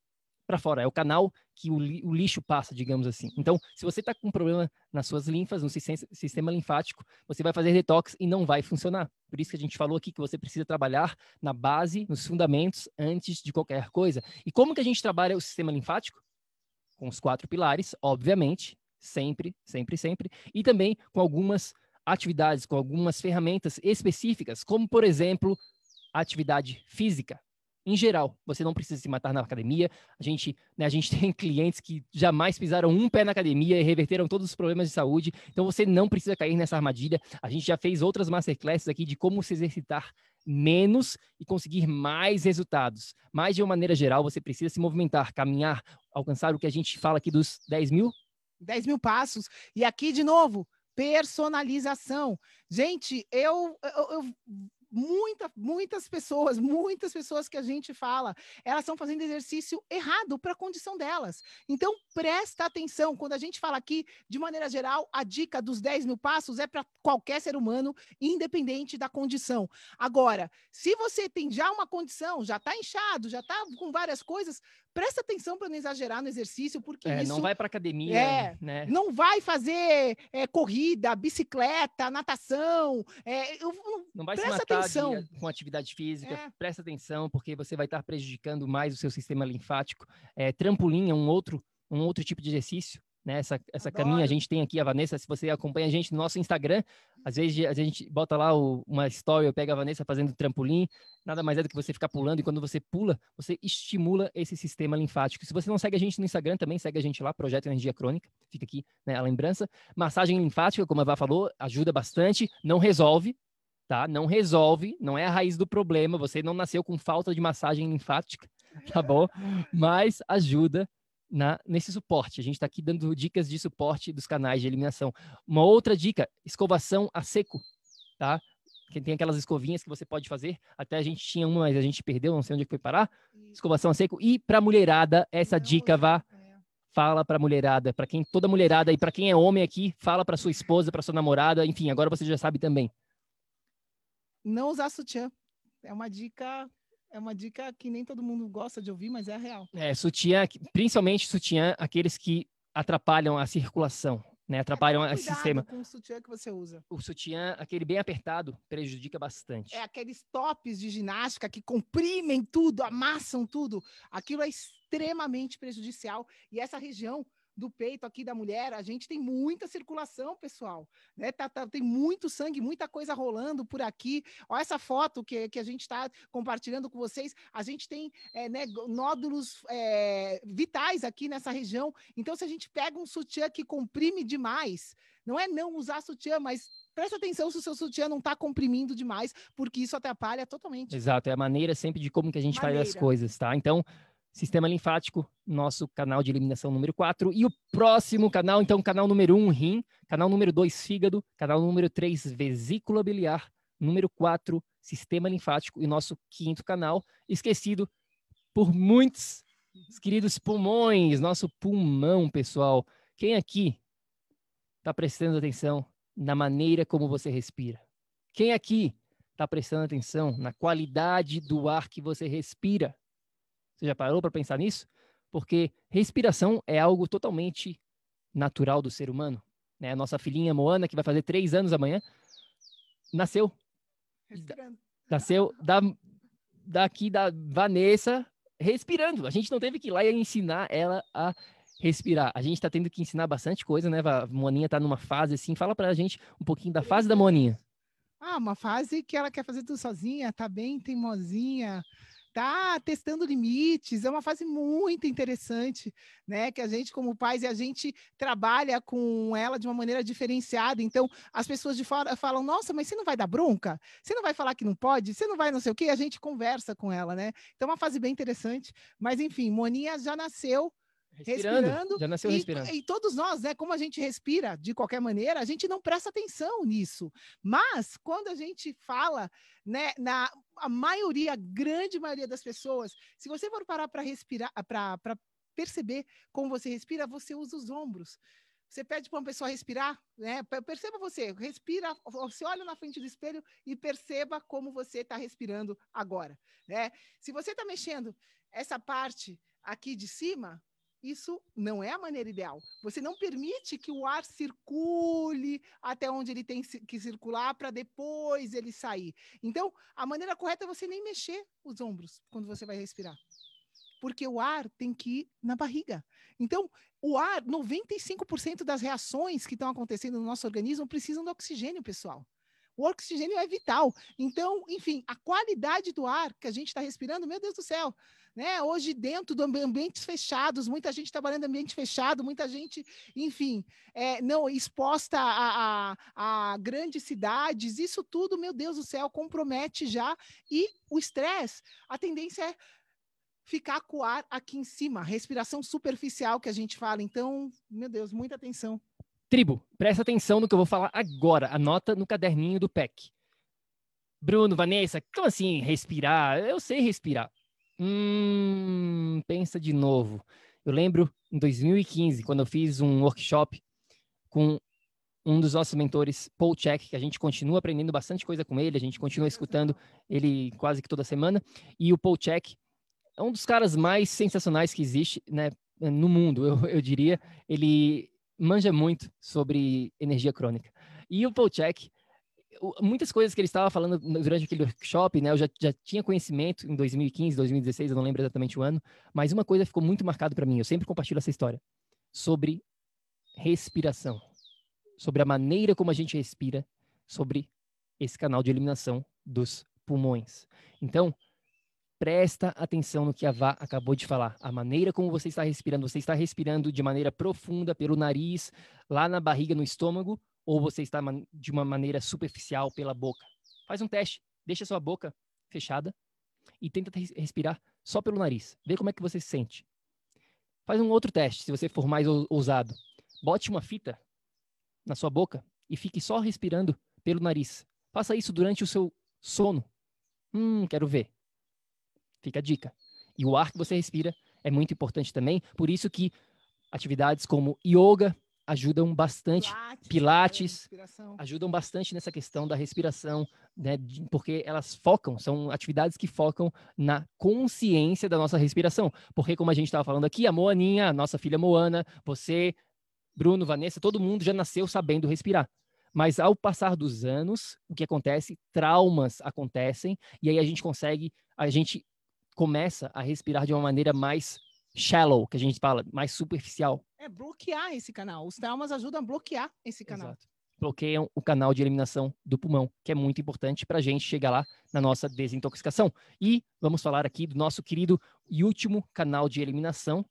para fora. É o canal que o, o, lixo passa, digamos assim. Então, se você está com um problema nas suas linfas, no sistema linfático, você vai fazer detox e não vai funcionar. Por isso que a gente falou aqui que você precisa trabalhar na base, nos fundamentos, antes de qualquer coisa. E como que a gente trabalha o sistema linfático? Com os quatro pilares, obviamente, sempre, sempre, sempre, e também com algumas atividades, com algumas ferramentas específicas, como, por exemplo, atividade física em geral. Você não precisa se matar na academia. A gente, né, a gente tem clientes que jamais pisaram um pé na academia e reverteram todos os problemas de saúde. Então você não precisa cair nessa armadilha. A gente já fez outras masterclasses aqui de como se exercitar menos e conseguir mais resultados. Mas de uma maneira geral, você precisa se movimentar, caminhar, alcançar o que a gente fala aqui dos 10 mil. 10 mil passos. E aqui, de novo, personalização. Gente, eu, eu, eu muita, muitas pessoas, muitas pessoas que a gente fala, elas estão fazendo exercício errado para a condição delas. Então, presta atenção. Quando a gente fala aqui, de maneira geral, a dica dos 10 mil passos é para qualquer ser humano, independente da condição. Agora, se você tem já uma condição, já está inchado, já está com várias coisas, presta atenção para não exagerar no exercício, porque é, isso... Não vai para academia, é, né? Não vai fazer é, corrida, bicicleta, natação. É, eu, não vai presta se matar atenção. com atividade física. É. Presta atenção, porque você vai estar prejudicando mais o seu sistema linfático. É, trampolim é um outro, um outro tipo de exercício. Né, essa, essa caminha, a gente tem aqui a Vanessa, se você acompanha a gente no nosso Instagram, às vezes a gente bota lá o, uma story, eu pego a Vanessa fazendo trampolim, nada mais é do que você ficar pulando, e quando você pula, você estimula esse sistema linfático. Se você não segue a gente no Instagram, também segue a gente lá, Projeto Energia Crônica, fica aqui né, a lembrança. Massagem linfática, como a Vá falou, ajuda bastante, não resolve, tá? Não resolve, não é a raiz do problema, você não nasceu com falta de massagem linfática, tá bom? Mas ajuda na, nesse suporte. A gente está aqui dando dicas de suporte dos canais de eliminação. Uma outra dica, escovação a seco, tá? Que tem aquelas escovinhas que você pode fazer. Até a gente tinha uma, mas a gente perdeu, não sei onde foi parar. Escovação a seco. E para mulherada, essa dica vá é. fala para mulherada, para quem toda mulherada e para quem é homem aqui, fala para sua esposa, para sua namorada, enfim, agora você já sabe também não usar sutiã. É uma dica, é uma dica que nem todo mundo gosta de ouvir, mas é real. É, sutiã, principalmente sutiã, aqueles que atrapalham a circulação, né? Atrapalham é, o sistema. com o sutiã que você usa. O sutiã, aquele bem apertado, prejudica bastante. É aqueles tops de ginástica que comprimem tudo, amassam tudo. Aquilo é extremamente prejudicial e essa região do peito aqui da mulher, a gente tem muita circulação, pessoal. Né? Tá, tá, tem muito sangue, muita coisa rolando por aqui. Olha essa foto que, que a gente está compartilhando com vocês. A gente tem é, né, nódulos é, vitais aqui nessa região. Então, se a gente pega um sutiã que comprime demais, não é não usar sutiã, mas presta atenção se o seu sutiã não está comprimindo demais, porque isso atrapalha totalmente. Exato, é a maneira sempre de como que a gente maneira. faz as coisas, tá? Então, Sistema linfático, nosso canal de eliminação número 4. E o próximo canal, então, canal número 1, um, rim. Canal número 2, fígado. Canal número 3, vesícula biliar. Número 4, sistema linfático. E nosso quinto canal, esquecido por muitos, os queridos pulmões. Nosso pulmão, pessoal. Quem aqui está prestando atenção na maneira como você respira? Quem aqui está prestando atenção na qualidade do ar que você respira? Você já parou para pensar nisso? Porque respiração é algo totalmente natural do ser humano. Né? A nossa filhinha Moana, que vai fazer três anos amanhã, nasceu. Respirando. Nasceu da, daqui da Vanessa respirando. A gente não teve que ir lá e ensinar ela a respirar. A gente está tendo que ensinar bastante coisa, né? A Moaninha está numa fase assim. Fala para a gente um pouquinho da fase da Moaninha. Ah, uma fase que ela quer fazer tudo sozinha, tá bem teimosinha, tá testando limites, é uma fase muito interessante, né? Que a gente, como pais, e a gente trabalha com ela de uma maneira diferenciada. Então, as pessoas de fora falam: nossa, mas você não vai dar bronca? Você não vai falar que não pode? Você não vai não sei o quê? A gente conversa com ela, né? Então, é uma fase bem interessante. Mas, enfim, Moninha já nasceu Respirando, respirando, já nasceu e, respirando. E todos nós, né, como a gente respira de qualquer maneira, a gente não presta atenção nisso. Mas quando a gente fala, né, na a maioria, a grande maioria das pessoas, se você for parar para respirar, para perceber como você respira, você usa os ombros. Você pede para uma pessoa respirar, né? Perceba você, respira, você olha na frente do espelho e perceba como você está respirando agora, né? Se você está mexendo essa parte aqui de cima, isso não é a maneira ideal. Você não permite que o ar circule até onde ele tem que circular para depois ele sair. Então, a maneira correta é você nem mexer os ombros quando você vai respirar. Porque o ar tem que ir na barriga. Então, o ar, 95% das reações que estão acontecendo no nosso organismo precisam de oxigênio, pessoal. O oxigênio é vital. Então, enfim, a qualidade do ar que a gente está respirando, meu Deus do céu, né? Hoje, dentro de ambientes fechados, muita gente trabalhando em ambiente fechado, muita gente, enfim, é, não exposta a, a, a, grandes cidades, isso tudo, meu Deus do céu, compromete já. E o estresse, a tendência é ficar com o ar aqui em cima, respiração superficial que a gente fala. Então, meu Deus, muita atenção. Tribo, presta atenção no que eu vou falar agora. Anota no caderninho do PEC. Bruno, Vanessa, como assim respirar? Eu sei respirar. Hum, pensa de novo. Eu lembro em 2015, quando eu fiz um workshop com um dos nossos mentores, Paul Check, que a gente continua aprendendo bastante coisa com ele, a gente continua escutando ele quase que toda semana. E o Paul Check é um dos caras mais sensacionais que existe né, no mundo, eu, eu diria. Ele manja muito sobre energia crônica. E o Paul Check muitas coisas que ele estava falando durante aquele workshop, né? Eu já, já tinha conhecimento em 2015, 2016, eu não lembro exatamente o ano, mas uma coisa ficou muito marcada para mim. Eu sempre compartilho essa história sobre respiração, sobre a maneira como a gente respira, sobre esse canal de eliminação dos pulmões. Então, presta atenção no que a Vá acabou de falar. A maneira como você está respirando, você está respirando de maneira profunda pelo nariz, lá na barriga, no estômago, ou você está de uma maneira superficial pela boca. Faz um teste, deixa sua boca fechada e tenta respirar só pelo nariz. Vê como é que você se sente. Faz um outro teste, se você for mais ousado. Bote uma fita na sua boca e fique só respirando pelo nariz. Faça isso durante o seu sono. Hum, quero ver. Fica a dica. E o ar que você respira é muito importante também, por isso que atividades como yoga, ajudam bastante. Pilates, Pilates ajudam bastante nessa questão da respiração, né? Porque elas focam, são atividades que focam na consciência da nossa respiração. Porque, como a gente estava falando aqui, a Moaninha, a nossa filha Moana, você, Bruno, Vanessa, todo mundo já nasceu sabendo respirar. Mas ao passar dos anos, o que acontece? Traumas acontecem, e aí a gente consegue, a gente começa a respirar de uma maneira mais shallow, que a gente fala, mais superficial. É bloquear esse canal. Os traumas ajudam a bloquear esse canal. Exato. Bloqueiam o canal de eliminação do pulmão, que é muito importante para a gente chegar lá na nossa desintoxicação. E vamos falar aqui do nosso querido e último canal de eliminação. O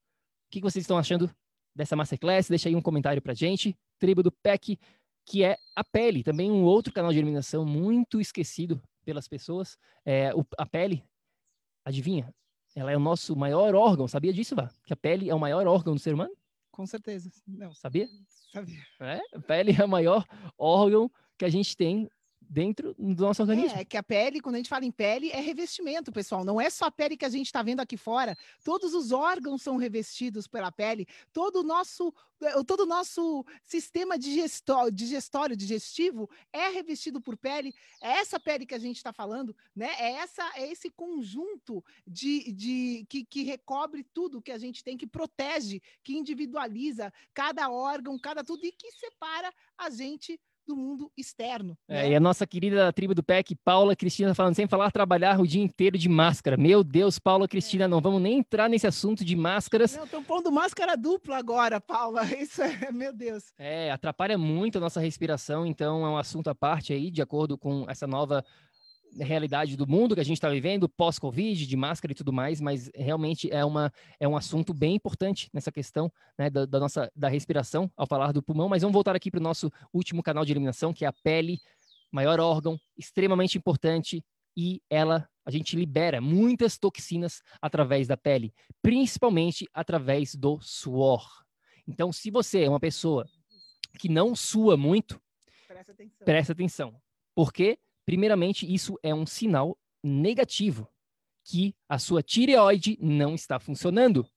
que vocês estão achando dessa masterclass? Deixa aí um comentário para gente. Tribo do PEC, que é a pele, também um outro canal de eliminação muito esquecido pelas pessoas. É, o, a pele, adivinha, ela é o nosso maior órgão. Sabia disso, Vá? Que a pele é o maior órgão do ser humano? Com certeza. Não. Sabia? Sabia. É? A pele é o maior órgão que a gente tem dentro do nosso organismo. É, que a pele, quando a gente fala em pele, é revestimento, pessoal. Não é só a pele que a gente está vendo aqui fora. Todos os órgãos são revestidos pela pele. Todo o nosso, eh, todo o nosso sistema digestório, digestório, digestivo é revestido por pele. É essa pele que a gente está falando, né? É, essa, é esse conjunto de, de que, que recobre tudo que a gente tem, que protege, que individualiza cada órgão, cada tudo e que separa a gente do mundo externo. É, né? e a nossa querida tribo do PEC, Paula Cristina, falando sem falar trabalhar o dia inteiro de máscara. Meu Deus, Paula Cristina, é. não vamos nem entrar nesse assunto de máscaras. Não, estão pondo máscara dupla agora, Paula. Isso é, meu Deus. É, atrapalha muito a nossa respiração, então é um assunto à parte aí, de acordo com essa nova realidade do mundo que a gente está vivendo, pós-Covid, de máscara e tudo mais, mas realmente é, uma, é um assunto bem importante nessa questão né, da, da, nossa da respiração ao falar do pulmão. Mas vamos voltar aqui para o nosso último canal de eliminação, que é a pele, maior órgão, extremamente importante, e ela a gente libera muitas toxinas através da pele, principalmente através do suor. Então, se você é uma pessoa que não sua muito, presta atenção. Presta atenção. Por quê? Primeiramente, isso é um sinal negativo que a sua tireoide não está funcionando.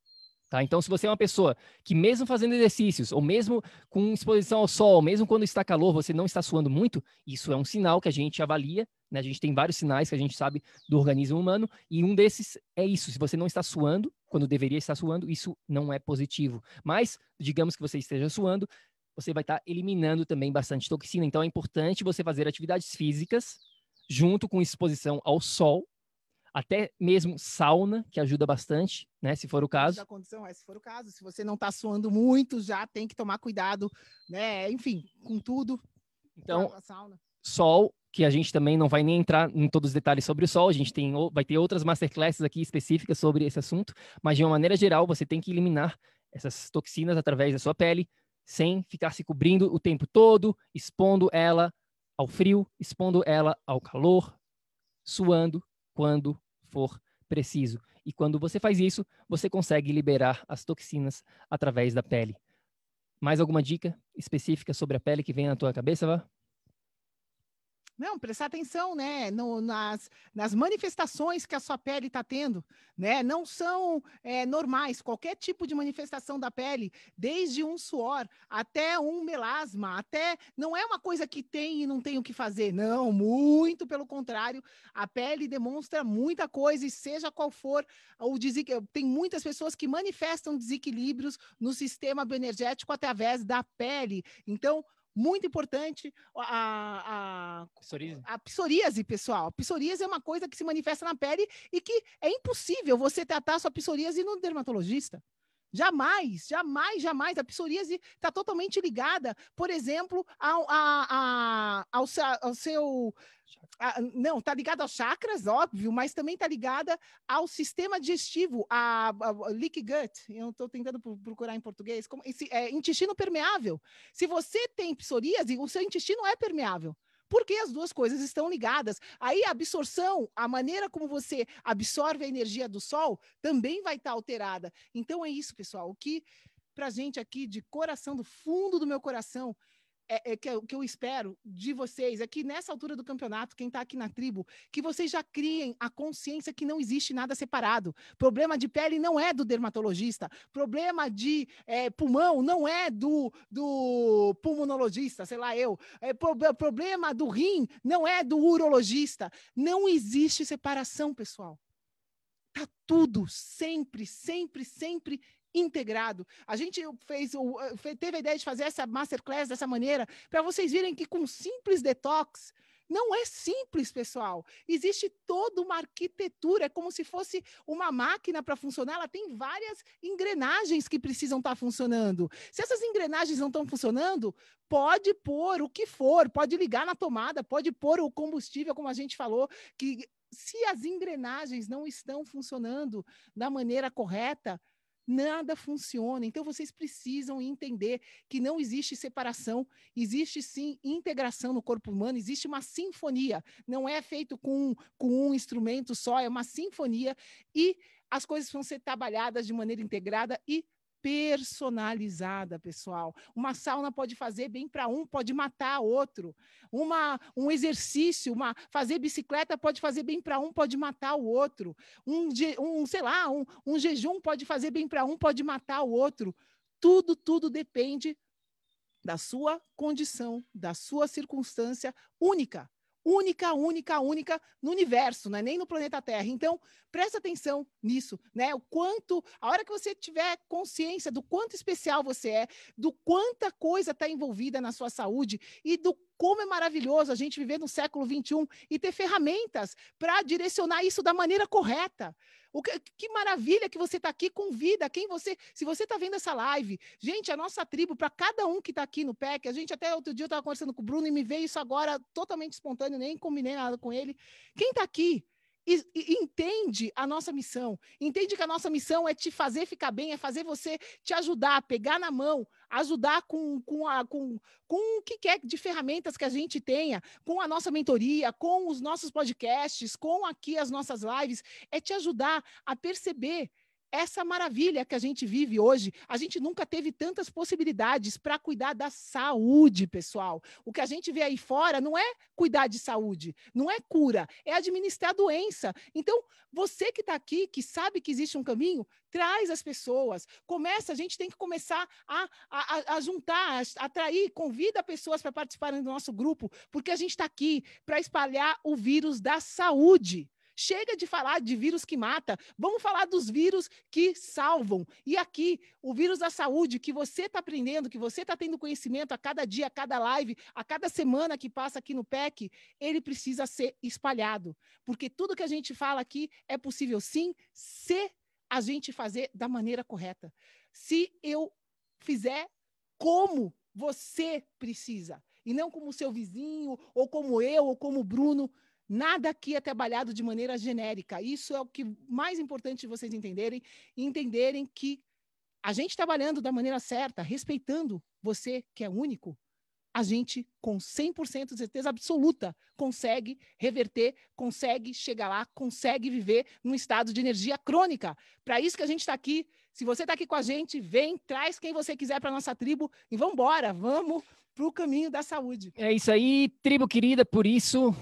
Tá? Então, se você é uma pessoa que, mesmo fazendo exercícios, ou mesmo com exposição ao sol, mesmo quando está calor, você não está suando muito, isso é um sinal que a gente avalia. Né? A gente tem vários sinais que a gente sabe do organismo humano, e um desses é isso. Se você não está suando, quando deveria estar suando, isso não é positivo. Mas, digamos que você esteja suando, você vai estar tá eliminando também bastante toxina. Então é importante você fazer atividades físicas junto com exposição ao sol, até mesmo sauna, que ajuda bastante, né? Se for o caso. A condição é, se for o caso, se você não está suando muito, já tem que tomar cuidado, né? Enfim, com tudo. Então, sol, que a gente também não vai nem entrar em todos os detalhes sobre o sol, a gente tem, vai ter outras masterclasses aqui específicas sobre esse assunto, mas de uma maneira geral, você tem que eliminar essas toxinas através da sua pele, sem ficar se cobrindo o tempo todo, expondo ela ao frio, expondo ela ao calor, suando quando for preciso. E quando você faz isso, você consegue liberar as toxinas através da pele. Mais alguma dica específica sobre a pele que vem na tua cabeça, Vá? Não, prestar atenção, né, no, nas, nas manifestações que a sua pele está tendo, né? Não são é, normais. Qualquer tipo de manifestação da pele, desde um suor até um melasma, até não é uma coisa que tem e não tem o que fazer. Não, muito pelo contrário. A pele demonstra muita coisa e seja qual for o desequilíbrio. Tem muitas pessoas que manifestam desequilíbrios no sistema bioenergético através da pele. Então, muito importante a, a, psoríase. a psoríase, pessoal. A psoríase é uma coisa que se manifesta na pele e que é impossível você tratar a sua psoríase no dermatologista. Jamais, jamais, jamais. A psoríase está totalmente ligada, por exemplo, ao, a, a, ao, ao seu. A, não, está ligada aos chakras, óbvio, mas também está ligada ao sistema digestivo, a, a, leaky gut. Eu estou tentando procurar em português. Como, esse, é, intestino permeável. Se você tem psoríase, o seu intestino é permeável porque as duas coisas estão ligadas. Aí a absorção, a maneira como você absorve a energia do sol, também vai estar alterada. Então é isso, pessoal. O que para gente aqui, de coração, do fundo do meu coração, é, é, que, eu, que eu espero de vocês é que nessa altura do campeonato, quem está aqui na tribo, que vocês já criem a consciência que não existe nada separado. Problema de pele não é do dermatologista, problema de é, pulmão não é do, do pulmonologista, sei lá eu. É, pro, problema do rim não é do urologista. Não existe separação, pessoal. Tá tudo sempre, sempre, sempre integrado. A gente fez o, eh, teve a ideia de fazer essa masterclass dessa maneira para vocês verem que com simples detox não é simples, pessoal. Existe toda uma arquitetura, é como se fosse uma máquina para funcionar, ela tem várias engrenagens que precisam estar tá funcionando. Se essas engrenagens não estão funcionando, pode pôr o que for, pode ligar na tomada, pode pôr o combustível, como a gente falou, que se as engrenagens não estão funcionando da maneira correta, nada funciona. Então vocês precisam entender que não existe separação, existe sim integração no corpo humano, existe uma sinfonia. Não é feito com, com um instrumento só, é uma sinfonia e as coisas vão ser trabalhadas de maneira integrada e personalizada, pessoal. Uma sauna pode fazer bem para um, pode matar outro. Uma, um exercício, uma fazer bicicleta pode fazer bem para um, pode matar o outro. Um, um sei lá, um, um jejum pode fazer bem para um, pode matar o outro. Tudo, tudo depende da sua condição, da sua circunstância única única, única, única no universo, não é nem no planeta Terra. Então, presta atenção nisso, né? O quanto, a hora que você tiver consciência do quanto especial você é, do quanta coisa está envolvida na sua saúde e do como é maravilhoso a gente viver no século XXI e ter ferramentas para direcionar isso da maneira correta. O que, que maravilha que você está aqui com vida. Quem você, se você está vendo essa live, gente, a nossa tribo, para cada um que está aqui no PEC, a gente até outro dia estava conversando com o Bruno e me veio isso agora totalmente espontâneo, nem combinei nada com ele. Quem está aqui e, e, entende a nossa missão, entende que a nossa missão é te fazer ficar bem, é fazer você te ajudar, pegar na mão, ajudar com, com, a, com, com o que quer de ferramentas que a gente tenha, com a nossa mentoria, com os nossos podcasts, com aqui as nossas lives, é te ajudar a perceber essa maravilha que a gente vive hoje. A gente nunca teve tantas possibilidades para cuidar da saúde, pessoal. O que a gente vê aí fora não é cuidar de saúde, não é cura, é administrar doença. Então, você que está aqui, que sabe que existe um caminho, traz as pessoas. Começa, a gente tem que começar a, a, a juntar, a atrair, convida pessoas para participarem do nosso grupo, porque a gente está aqui para espalhar o vírus da saúde. Chega de falar de vírus que mata, vamos falar dos vírus que salvam. E aqui, o vírus da saúde, que você está aprendendo, que você está tendo conhecimento a cada dia, a cada live, a cada semana que passa aqui no PEC, ele precisa ser espalhado. Porque tudo que a gente fala aqui é possível sim, se a gente fazer da maneira correta. Se eu fizer como você precisa, e não como seu vizinho, ou como eu, ou como o Bruno. Nada aqui é trabalhado de maneira genérica. Isso é o que mais importante vocês entenderem, entenderem que a gente trabalhando da maneira certa, respeitando você que é único, a gente com 100% de certeza absoluta consegue reverter, consegue chegar lá, consegue viver num estado de energia crônica. Para isso que a gente está aqui. Se você está aqui com a gente, vem, traz quem você quiser para nossa tribo e vamos embora, vamos para o caminho da saúde. É isso aí, tribo querida, por isso,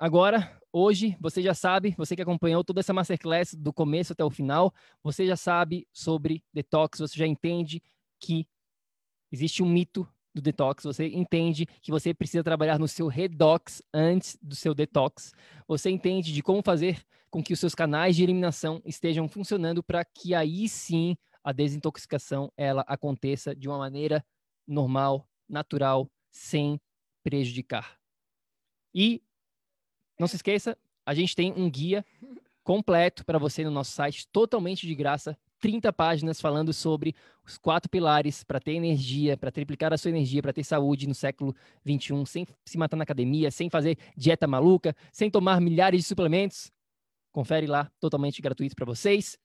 agora, hoje, você já sabe, você que acompanhou toda essa masterclass do começo até o final, você já sabe sobre detox, você já entende que existe um mito do detox, você entende que você precisa trabalhar no seu redox antes do seu detox, você entende de como fazer com que os seus canais de eliminação estejam funcionando para que aí sim a desintoxicação ela aconteça de uma maneira normal, natural, sem prejudicar. E não se esqueça, a gente tem um guia completo para você no nosso site, totalmente de graça, 30 páginas falando sobre os quatro pilares para ter energia, para triplicar a sua energia, para ter saúde no século 21, sem se matar na academia, sem fazer dieta maluca, sem tomar milhares de suplementos. Confere lá, totalmente gratuito para vocês.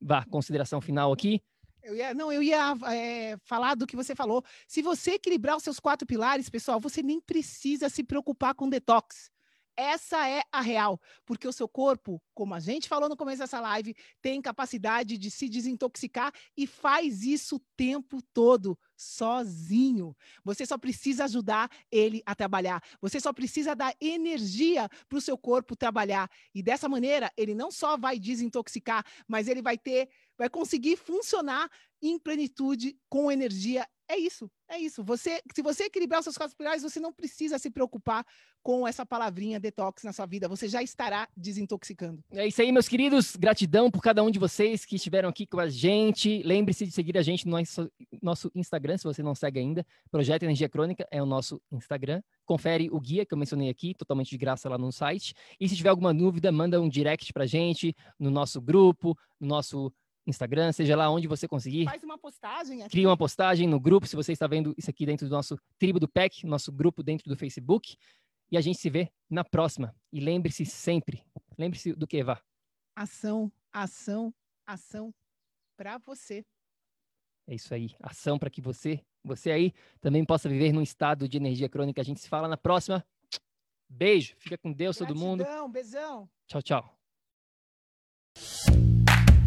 Vá, consideração final aqui. Eu ia, não, eu ia é, falar do que você falou. Se você equilibrar os seus quatro pilares, pessoal, você nem precisa se preocupar com detox. Essa é a real, porque o seu corpo, como a gente falou no começo dessa live, tem capacidade de se desintoxicar e faz isso o tempo todo, sozinho. Você só precisa ajudar ele a trabalhar. Você só precisa dar energia para o seu corpo trabalhar. E dessa maneira, ele não só vai desintoxicar, mas ele vai ter, vai conseguir funcionar em plenitude com energia é isso, é isso. Você, se você equilibrar os seus quatro pilares, você não precisa se preocupar com essa palavrinha detox na sua vida. Você já estará desintoxicando. É isso aí, meus queridos. Gratidão por cada um de vocês que estiveram aqui com a gente. Lembre-se de seguir a gente no nosso, Instagram, se você não segue ainda. Projeto Energia Crônica é o nosso Instagram. Confere o guia que eu mencionei aqui, totalmente de graça lá no site. E se tiver alguma dúvida, manda um direct pra gente no nosso grupo, no nosso Instagram, seja lá onde você conseguir. Faz uma postagem aqui. Cria uma postagem no grupo, se você está vendo isso aqui dentro do nosso Tribo do PEC, nosso grupo dentro do Facebook. E a gente se vê na próxima. E lembre-se sempre, lembre-se do que, Vá? Ação, ação, ação para você. É isso aí, ação para que você, você aí, também possa viver num estado de energia crônica. A gente se fala na próxima. Beijo, fica com Deus Gratidão, todo mundo. Beijão, Tchau, tchau.